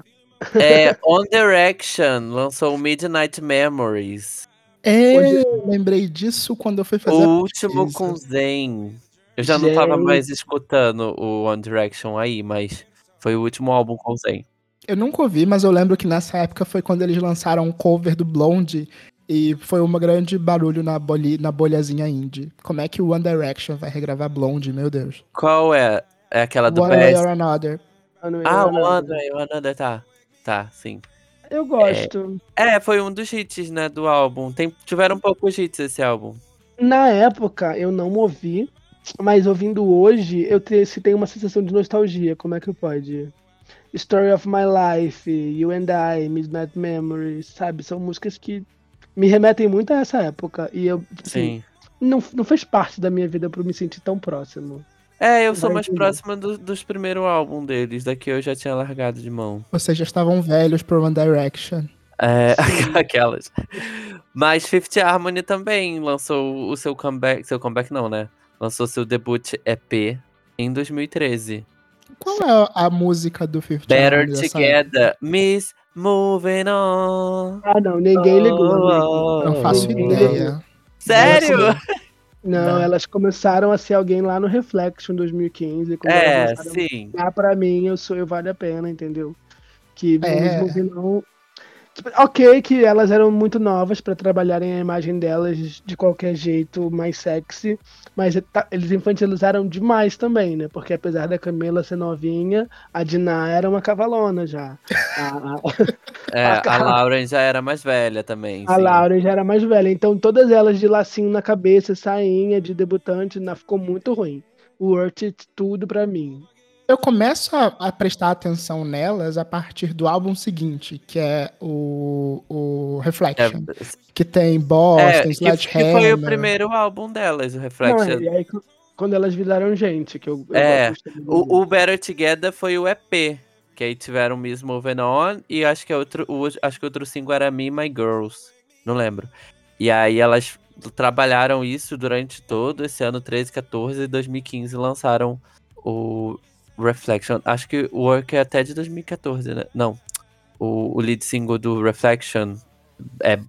É, On Direction lançou Midnight Memories. É, eu lembrei disso quando eu fui fazer O a último pesquisa. com Zen. Eu já não tava Gente. mais escutando o One Direction aí, mas foi o último álbum com Zen. Eu nunca ouvi, mas eu lembro que nessa época foi quando eles lançaram um cover do Blonde e foi um grande barulho na, boli, na bolhazinha indie. Como é que o One Direction vai regravar Blonde, meu Deus? Qual é? É aquela do One Way Best? or Another. Ano- Ah, ano- One Way or Another, tá. Tá, sim. Eu gosto. É, foi um dos hits, né, do álbum. Tem, tiveram poucos hits esse álbum. Na época eu não ouvi, mas ouvindo hoje eu te, se tenho uma sensação de nostalgia. Como é que pode? Story of My Life, You and I, Midnight Memories, sabe? São músicas que me remetem muito a essa época. E eu assim, Sim. não, não fez parte da minha vida pra eu me sentir tão próximo. É, eu sou mais próxima do- dos primeiros álbuns deles. Daqui eu já tinha largado de mão. Vocês já estavam velhos pro One Direction. É, aquelas. Mas Fifth Harmony também lançou o seu comeback. Seu comeback não, né? Lançou seu debut EP em 2013. Qual é a música do Fifth Better Harmony época? Together. Miss Moving On. Ah, não, ninguém ligou. amigo. Oh, Não faço Ninguém ideia. Sério? Não, Não. elas começaram a ser alguém lá no Reflection 2015. Quando É, sim. Ah, pra mim, eu sou eu vale a pena, entendeu? Que É. mesmo que não. Tipo, Ok, que elas eram muito novas pra trabalharem a imagem delas de qualquer jeito mais sexy, mas eles infantilizaram demais também, né? Porque apesar da Camila ser novinha, a Dinah era uma cavalona já. A, a, É, A a Lauren já era mais velha também. a sim. Lauren já era mais velha, então todas elas de lacinho na cabeça, sainha de debutante, na, ficou muito ruim. Worth it tudo pra mim. Eu começo a, a prestar atenção nelas a partir do álbum seguinte, que é o, o É, Reflection. Que tem Boss, é, tem que, que Sledgehammer. foi o primeiro álbum delas, o Não, Reflection. é, e aí quando elas viraram gente, que eu, eu É. O, o Better Together foi o EP. Que aí tiveram Miss Moving On. E acho que, outro, o, acho que outro single era Me My Girls. Não lembro. E aí elas trabalharam isso durante todo esse ano 13, 14 e 2015 lançaram o Reflection. Acho que o Work é até de 2014, né? Não. O, o lead single do Reflection é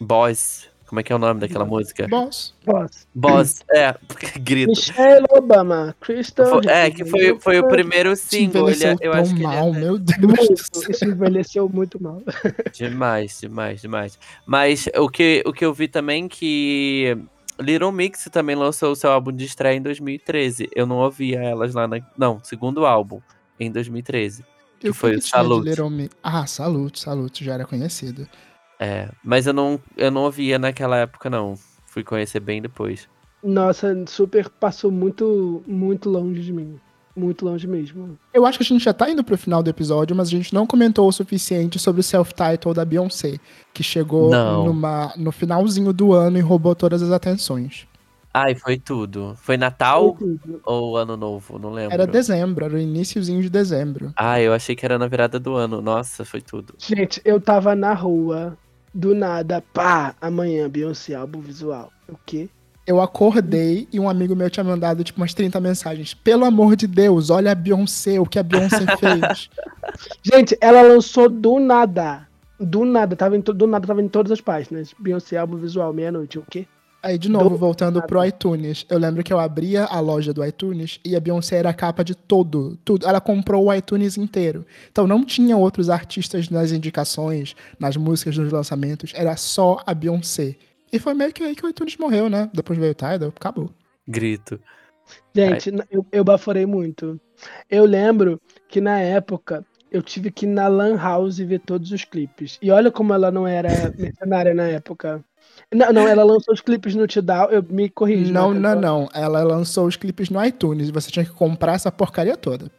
Boys. Como é que é o nome daquela música? Boss. Boss. Boss. É, grito. Michelle Obama, Crystal. Foi- é, que foi, foi o primeiro single. Ele, envelheceu é- eu tão acho que ele é mal, até- meu Deus isso envelheceu muito mal. Demais, demais, demais. Mas o que, o que eu vi também que Little Mix também lançou o seu álbum de estreia em 2013. Eu não ouvia elas lá na. Não, segundo álbum, em 2013. E Que o foi o Salute. Mi- Ah, Salute, Salute, já era conhecido. É, mas eu não, eu não ouvia naquela época, não. Fui conhecer bem depois. Nossa, super passou muito, muito longe de mim. Muito longe mesmo. Eu acho que a gente já tá indo pro final do episódio, mas a gente não comentou o suficiente sobre o self-title da Beyoncé, que chegou numa, no finalzinho do ano e roubou todas as atenções. Ai, foi tudo. Foi Natal Foi tudo. ou Ano Novo? Não lembro. Era dezembro, era o iníciozinho de dezembro. Ah, eu achei que era na virada do ano. Nossa, foi tudo. Gente, eu tava na rua, do nada, pá, amanhã, Beyoncé, álbum visual. O quê? Eu acordei e um amigo meu tinha mandado tipo umas 30 mensagens. Pelo amor de Deus, olha a Beyoncé, o que a Beyoncé fez. Gente, ela lançou do nada. Do nada, tava em, do nada tava em todas as páginas. Beyoncé, álbum visual, meia-noite, o quê? Aí, de novo, Do voltando nada. pro iTunes. Eu lembro que eu abria a loja do iTunes e a Beyoncé era a capa de todo, tudo. Ela comprou o iTunes inteiro. Então não tinha outros artistas nas indicações, nas músicas, nos lançamentos. Era só a Beyoncé. E foi meio que aí que o iTunes morreu, né? Depois veio o Tidal, acabou. Grito. Gente, eu, eu baforei muito. Eu lembro que na época eu tive que ir na Lan House ver todos os clipes. E olha como ela não era mercenária na época. Não, não, ela lançou os clipes no Tidal, eu me corrijo. não, né, não, eu- não. Ela lançou os clipes no iTunes e você tinha que comprar essa porcaria toda.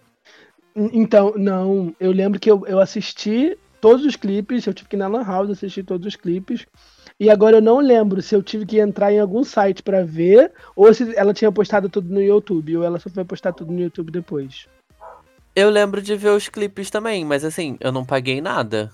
Então, não, eu lembro que eu, eu assisti todos os clipes, eu tive que ir na Lan House assistir todos os clipes. E agora eu não lembro se eu tive que entrar em algum site pra ver ou se ela tinha postado tudo no YouTube ou ela só foi postar tudo no YouTube depois. Eu lembro de ver os clipes também, mas assim, eu não paguei nada.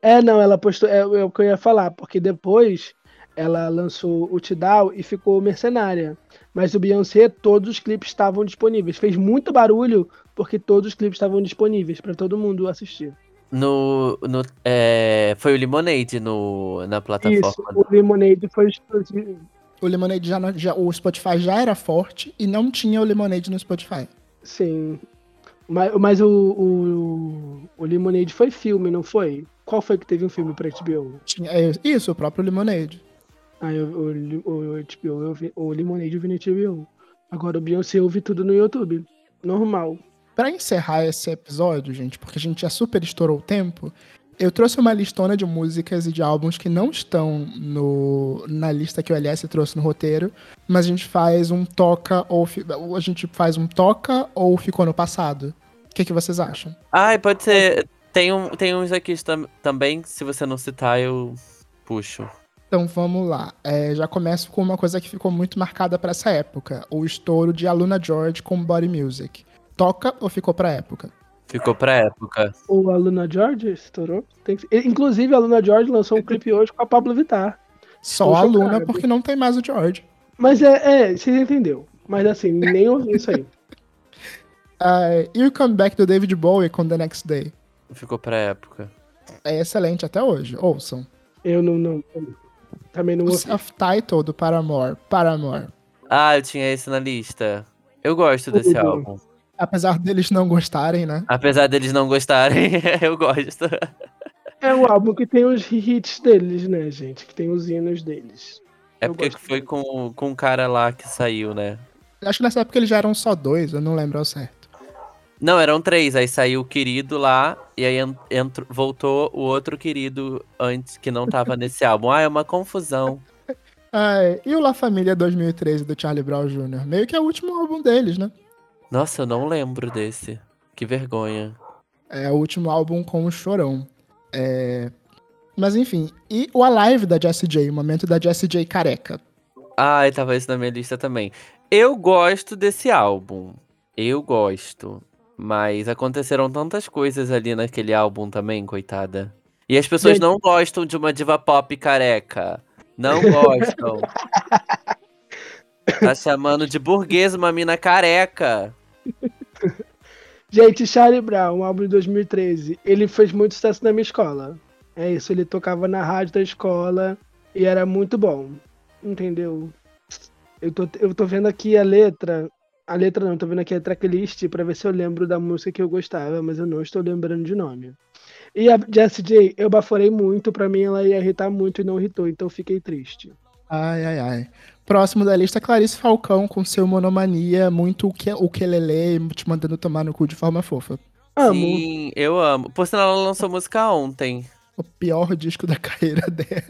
É, não, ela postou, é, é o que eu ia falar, porque depois ela lançou o Tidal e ficou mercenária. Mas o Beyoncé, todos os clipes estavam disponíveis. Fez muito barulho porque todos os clipes estavam disponíveis pra todo mundo assistir. No. no é, foi o Lemonade no, na Isso, plataforma. o Lemonade foi exclusivo. O Lemonade já, não- já. O Spotify já era forte e não tinha o Lemonade no Spotify. Sim. Mas, mas o, o, o Lemonade foi filme, não foi? Qual foi que teve um filme pra HBO? Tinha, é, isso, o próprio Lemonade. Ah, eu, o, o, o HBO, eu vi, o Lemonade eu vi no HBO. Agora o Beyoncé eu vi tudo no YouTube. Normal. Pra encerrar esse episódio, gente, porque a gente já super estourou o tempo, eu trouxe uma listona de músicas e de álbuns que não estão no, na lista que o LS trouxe no roteiro, mas a gente faz um toca ou a gente faz um toca ou ficou no passado. O que, que vocês acham? Ai, pode ser. Tem, um, tem uns aqui tam- também, se você não citar, eu puxo. Então vamos lá. É, já começo com uma coisa que ficou muito marcada pra essa época: o estouro de Aluna George com Body Music. Toca ou ficou pra época? Ficou pra época. O Aluna George estourou. Tem que- Inclusive, a Aluna George lançou um clipe hoje com a Pablo Vittar. Só a Luna, porque não tem mais o George. Mas é, é, você entendeu. Mas assim, nem ouvi isso aí. Uh, e o comeback do David Bowie com The Next Day. Ficou pra época. É excelente até hoje. Ouçam. Eu não. não também não O self-title do Paramore. Paramore. Ah, eu tinha esse na lista. Eu gosto desse álbum. Apesar deles não gostarem, né? Apesar deles não gostarem, eu gosto. É o álbum que tem os hits deles, né, gente? Que tem os hinos deles. É Eu porque foi com, com o cara lá que saiu, né? Acho que nessa época eles já eram só dois, eu não lembro ao certo. Não, eram três. Aí saiu o querido lá, e aí en- entrou- voltou o outro querido antes que não tava nesse álbum. Ah, é uma confusão. É. e o La Família 2013 do Charlie Brown Jr.? Meio que é o último álbum deles, né? Nossa, eu não lembro desse. Que vergonha. É o último álbum com o Chorão. É... Mas enfim, e o Alive da Jessie J, o momento da Jessie J careca. Ah, tava esse na minha lista também. Eu gosto desse álbum. Eu gosto. Mas aconteceram tantas coisas ali naquele álbum também, coitada. E as pessoas não gostam de uma diva pop careca. Não gostam. tá chamando de burguês uma mina careca. Gente, Charlie Brown, um álbum de 2013. Ele fez muito sucesso na minha escola. É isso, ele tocava na rádio da escola e era muito bom. Entendeu? Eu tô, eu tô vendo aqui a letra. A letra não, tô vendo aqui a tracklist pra ver se eu lembro da música que eu gostava, mas eu não estou lembrando de nome. E a Jessie J, eu baforei muito, pra mim ela ia irritar muito e não irritou, então eu fiquei triste. Ai, ai, ai. Próximo da lista, Clarice Falcão com seu monomania, muito o que o quelele, te mandando tomar no cu de forma fofa. Amo. Sim, eu amo. Por sinal, ela lançou música ontem. O pior disco da carreira dela.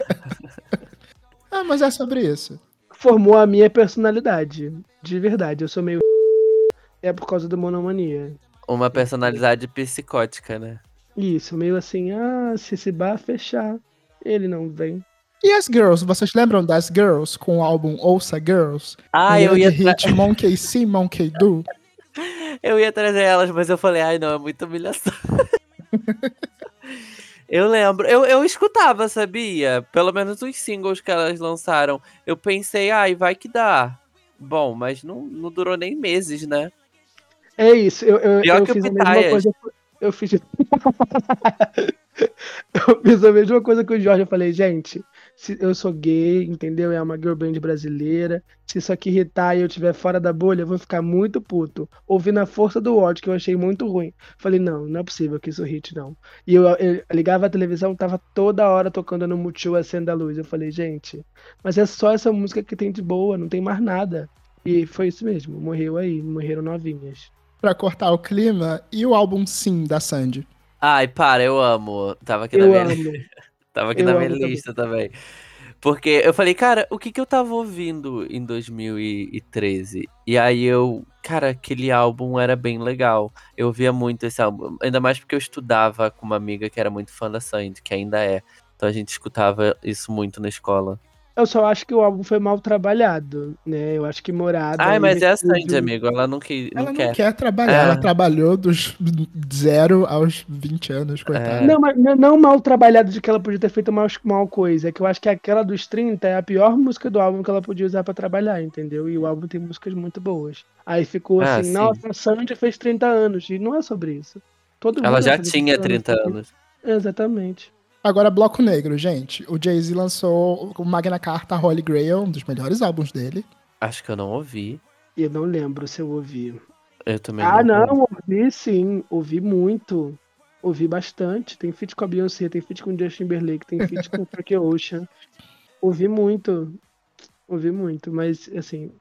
ah, mas é sobre isso. Formou a minha personalidade. De verdade, eu sou meio. É por causa da monomania. Uma personalidade psicótica, né? Isso, meio assim, ah, se esse bar fechar, ele não vem. E as Girls, vocês lembram das Girls com o álbum Ouça Girls? Ah, Um eu ia, hit Monkey See, Monkey Do. eu ia trazer elas, mas eu falei, ai não, é muita humilhação. eu lembro, eu, eu escutava, sabia? Pelo menos os singles que elas lançaram. Eu pensei, ai, vai que dá. Bom, mas não, não durou nem meses, né? É isso, eu, eu, Pior eu que o fiz a mesma coisa. Eu fiz. eu fiz a mesma coisa que o Jorge. Eu falei, gente, se eu sou gay, entendeu? É uma girl band brasileira. Se isso aqui irritar e eu estiver fora da bolha, eu vou ficar muito puto. Ouvi na força do ódio, que eu achei muito ruim. Falei, não, não é possível que isso hit, não. E eu, eu ligava a televisão, tava toda hora tocando no Multishow Acenda a Luz. Eu falei, gente, mas é só essa música que tem de boa, não tem mais nada. E foi isso mesmo, morreu aí, morreram novinhas. Pra cortar o clima. E o álbum Sim, da Sandy. Ai, para, eu amo. Tava aqui na Eu minha amo. Tava aqui Eu na minha também. lista também. Porque eu falei, cara, o que que eu tava ouvindo em 2013? E aí eu, cara, aquele álbum era bem legal. Eu ouvia muito esse álbum, ainda mais porque eu estudava com uma amiga que era muito fã da Sandy, que ainda é. Então a gente escutava isso muito na escola. Eu só acho que o álbum foi mal trabalhado, né? Eu acho que Morada. Ai, mas é a investiu Sandy, amigo. Ela não, que, não Ela quer. não quer trabalhar, É. ela trabalhou dos zero aos 20 anos, coitada. É. Não, mas não- mal trabalhado de que ela podia ter feito mal, mal coisa. É que eu acho que aquela dos 30 é a pior música do álbum que ela podia usar pra trabalhar, entendeu? E o álbum tem músicas muito boas. Aí ficou Ah, assim, sim. nossa, a Sandy fez 30 anos. E não é sobre isso. Todo Ela mundo já tinha 30 anos. Exatamente. Agora, Bloco Negro, gente. O Jay-Z lançou o Magna Carta Holy Grail, um dos melhores álbuns dele. Acho que eu não ouvi. Eu não lembro se eu ouvi. Eu também Ah, não. não, ouvi sim. Ouvi muito. Ouvi bastante. Tem feat com a Beyoncé, tem feat com o Justin Timberlake, tem feat com o Frank Ocean. Ouvi muito. Ouvi muito, mas assim,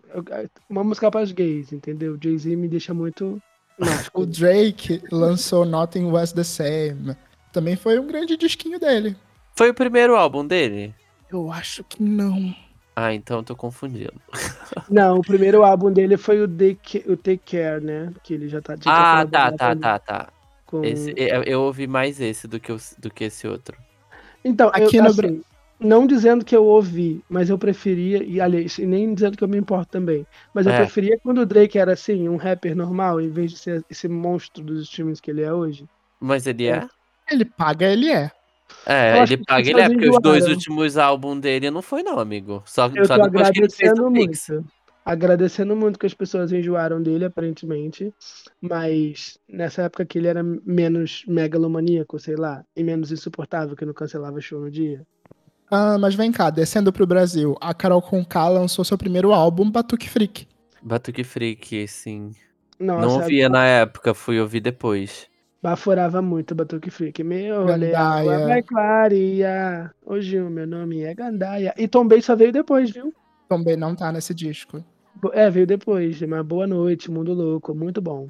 uma música para os gays, entendeu? Jay-Z me deixa muito O. Drake lançou Nothing Was The Same. Também foi um grande disquinho dele. Foi o primeiro álbum dele? Eu acho que não. Ah, então eu tô confundindo. Não, o primeiro álbum dele foi o, Take, o Take Care, né? Que ele já tá. tinha Ah, tá, tá, tá, tá. com- Esse, eu, eu ouvi mais esse do que, o- do que esse outro. Então, Aqui eu, no assim, não dizendo que eu ouvi, mas eu preferia, e aliás, e nem dizendo que eu me importo também, mas eu É. preferia quando o Drake era assim, um rapper normal, em vez de ser esse monstro dos streams que ele é hoje. Mas ele é? Ele paga, ele é. É, Eu ele que paga, ele é, pessoas porque os dois últimos álbuns dele não foi não, amigo. Só, Eu só tô depois que ele fez agradecendo o Pix. muito. Agradecendo muito que as pessoas enjoaram dele, aparentemente. Mas nessa época que ele era menos megalomaníaco, sei lá, e menos insuportável, que não cancelava show no dia. Ah, mas vem cá, descendo pro Brasil, a Carol Conká lançou seu primeiro álbum, Batuque Freak. Batuque Freak, sim. Nossa, Não ouvia na época, fui ouvir depois. Baforava muito Batuque Freak. Meu, olha, água vai clarear. Hoje o meu nome é Gandaia. E Tombei só veio depois, viu? Também não tá nesse disco. É, veio depois. Mas boa noite, Mundo Louco. Muito bom.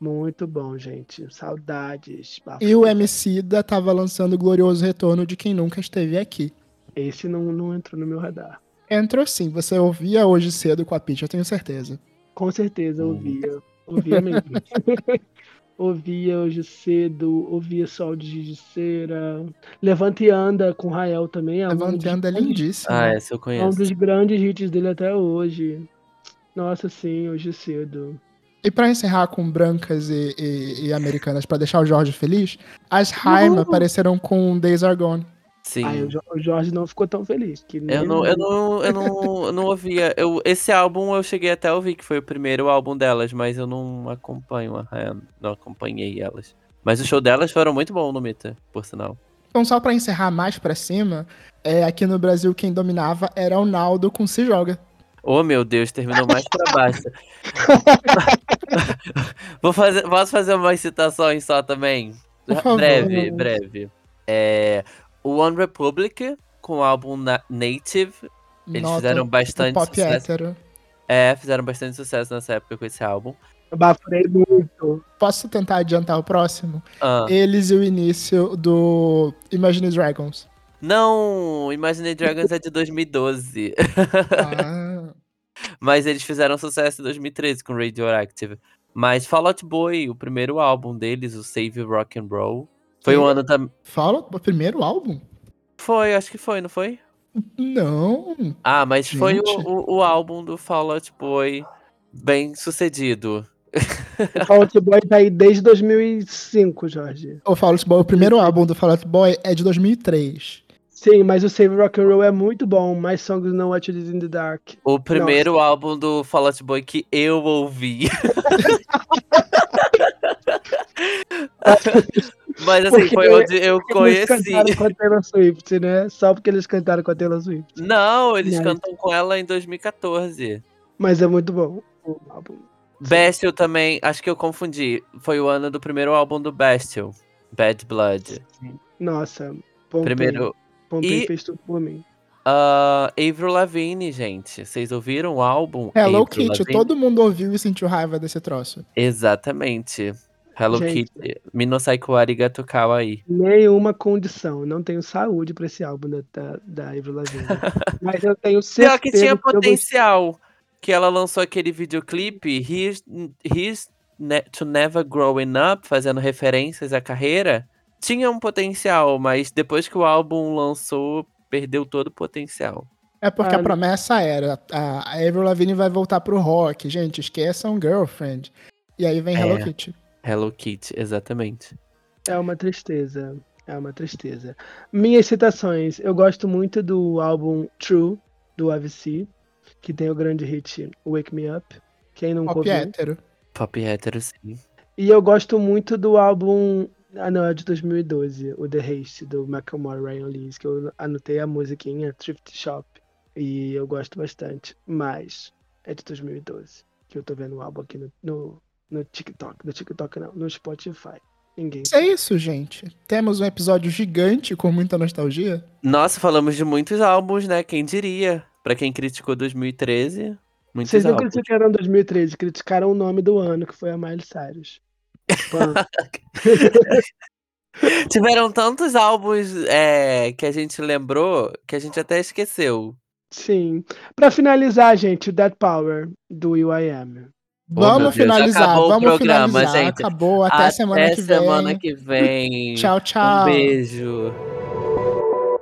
Muito bom, gente. Saudades. Bafo. E o MC da tava lançando o glorioso retorno de quem nunca esteve aqui. Esse não, não entrou no meu radar. Entrou sim, você ouvia hoje cedo com a Pitch, eu tenho certeza. Com certeza Hum. ouvia. Ouvia mesmo. ouvia hoje cedo, ouvia Sol de Giz de Cera. Levanta e Anda com Rael também. É um, dos, Levantando é lindíssimo. Ah, essa eu é um conheço. dos grandes hits dele até hoje. Nossa, sim, hoje cedo. E pra encerrar com brancas e, e- e americanas, pra deixar o Jorge feliz, as Haim Uhul. apareceram com Days Are Gone. Sim. Aí o Jo- o Jorge não ficou tão feliz. Que Eu não, eu não, eu não, eu não ouvia. Eu, esse álbum eu cheguei até a ouvir, que foi o primeiro álbum delas, mas eu não acompanho a Ryan, não acompanhei elas. Mas os shows delas foram muito bons no Mita, por sinal. Então, só pra encerrar mais pra cima, é, aqui no Brasil quem dominava era o Naldo com Se Joga. Oh meu Deus, terminou mais pra baixo. Vou fazer, posso fazer umas citações só também? Por favor. Breve, breve. É, o One Republic, com o álbum Na- Native, eles Nota fizeram bastante pop sucesso. hétero. É, fizeram bastante sucesso nessa época com esse álbum. Eu baforei muito. Posso tentar adiantar o próximo? Ah, Eles e o início do Imagine Dragons. não, Imagine Dragons é de 2012. Ah, Mas eles fizeram sucesso em 2013 com Radioactive. Mas Fall Out Boy, o primeiro álbum deles, o Save Rock and Roll, foi um ano também. fala o primeiro álbum? Foi, acho que foi, não foi? Não. Ah, mas foi o, Gente. o, o álbum do Fall Out Boy bem sucedido. O Fall Out Boy tá aí desde 2005, Jorge. O Fall Out Boy, o primeiro álbum do Fall Out Boy é de 2003. Sim, mas o Save Rock and Roll é muito bom. My Songs Know What You Did in the Dark. O primeiro álbum do Fall Out Boy que eu ouvi. mas assim, Porque- foi onde eu Porque eles conheci. cantaram com a Taylor Swift, né? Só porque eles cantaram com a Taylor Swift. Não, eles Mas- cantam com ela em 2014. Mas é muito bom o álbum. Bestial também, acho que eu confundi. Foi o ano do primeiro álbum do Bestial, Bad Blood. Nossa, Pompei. Primeiro, Pompei e- fez tudo por mim. ah, Avril Lavigne, gente. Vocês ouviram o álbum? Hello Avril Kitty, Lavigne? todo mundo ouviu e sentiu raiva desse troço. Exatamente. Hello Gente. Kitty. Minosaiku Arigato Kawaii. Nenhuma condição. Não tenho saúde pra esse álbum da, da, da Avril Lavigne. Mas eu tenho Pior certeza que tinha vou- potencial. Que ela lançou aquele videoclipe, Here's, Here's Ne- to Never Growing Up, fazendo referências à carreira. Tinha um potencial, mas depois que o álbum lançou, perdeu todo o potencial. É porque Ah, a promessa era, a a Avril Lavigne vai voltar pro rock, gente, esqueçam Girlfriend. E aí vem É. Hello Kitty. Hello Kitty, exatamente. É uma tristeza. É uma tristeza. Minhas citações. Eu gosto muito do álbum True, do AVC, que tem o grande hit Wake Me Up. Quem nunca Pop ouviu. hétero. Pop hétero, sim. E eu gosto muito do álbum. Ah, não, é de 2012, o The Haste, do Macklemore Ryan Lewis, que eu anotei a musiquinha Thrift Shop. E eu gosto bastante. Mas é de 2012, que eu tô vendo o álbum aqui no, no, no TikTok. No TikTok não, no Spotify. Ninguém. É isso, gente. Temos um episódio gigante com muita nostalgia. Nossa, falamos de muitos álbuns, né? Quem diria? Pra quem criticou 2013, muitos Vocês não álbuns. criticaram 2013, criticaram o nome do ano, que foi a Miley Cyrus. Pã. Tiveram tantos álbuns é, que a gente lembrou que a gente até esqueceu. Sim. Pra finalizar, gente, o Dead Power do Will.i.am. Vamos finalizar, acabou o vamos programa, finalizar. gente. Acabou, até, semana que vem. semana que vem. Tchau, tchau. Um beijo.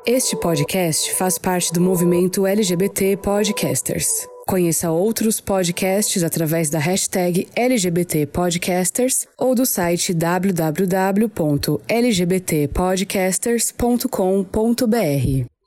Este podcast faz parte do movimento LGBT Podcasters. Conheça outros podcasts através da hashtag LGBT Podcasters ou do site www.lgbtpodcasters.com.br.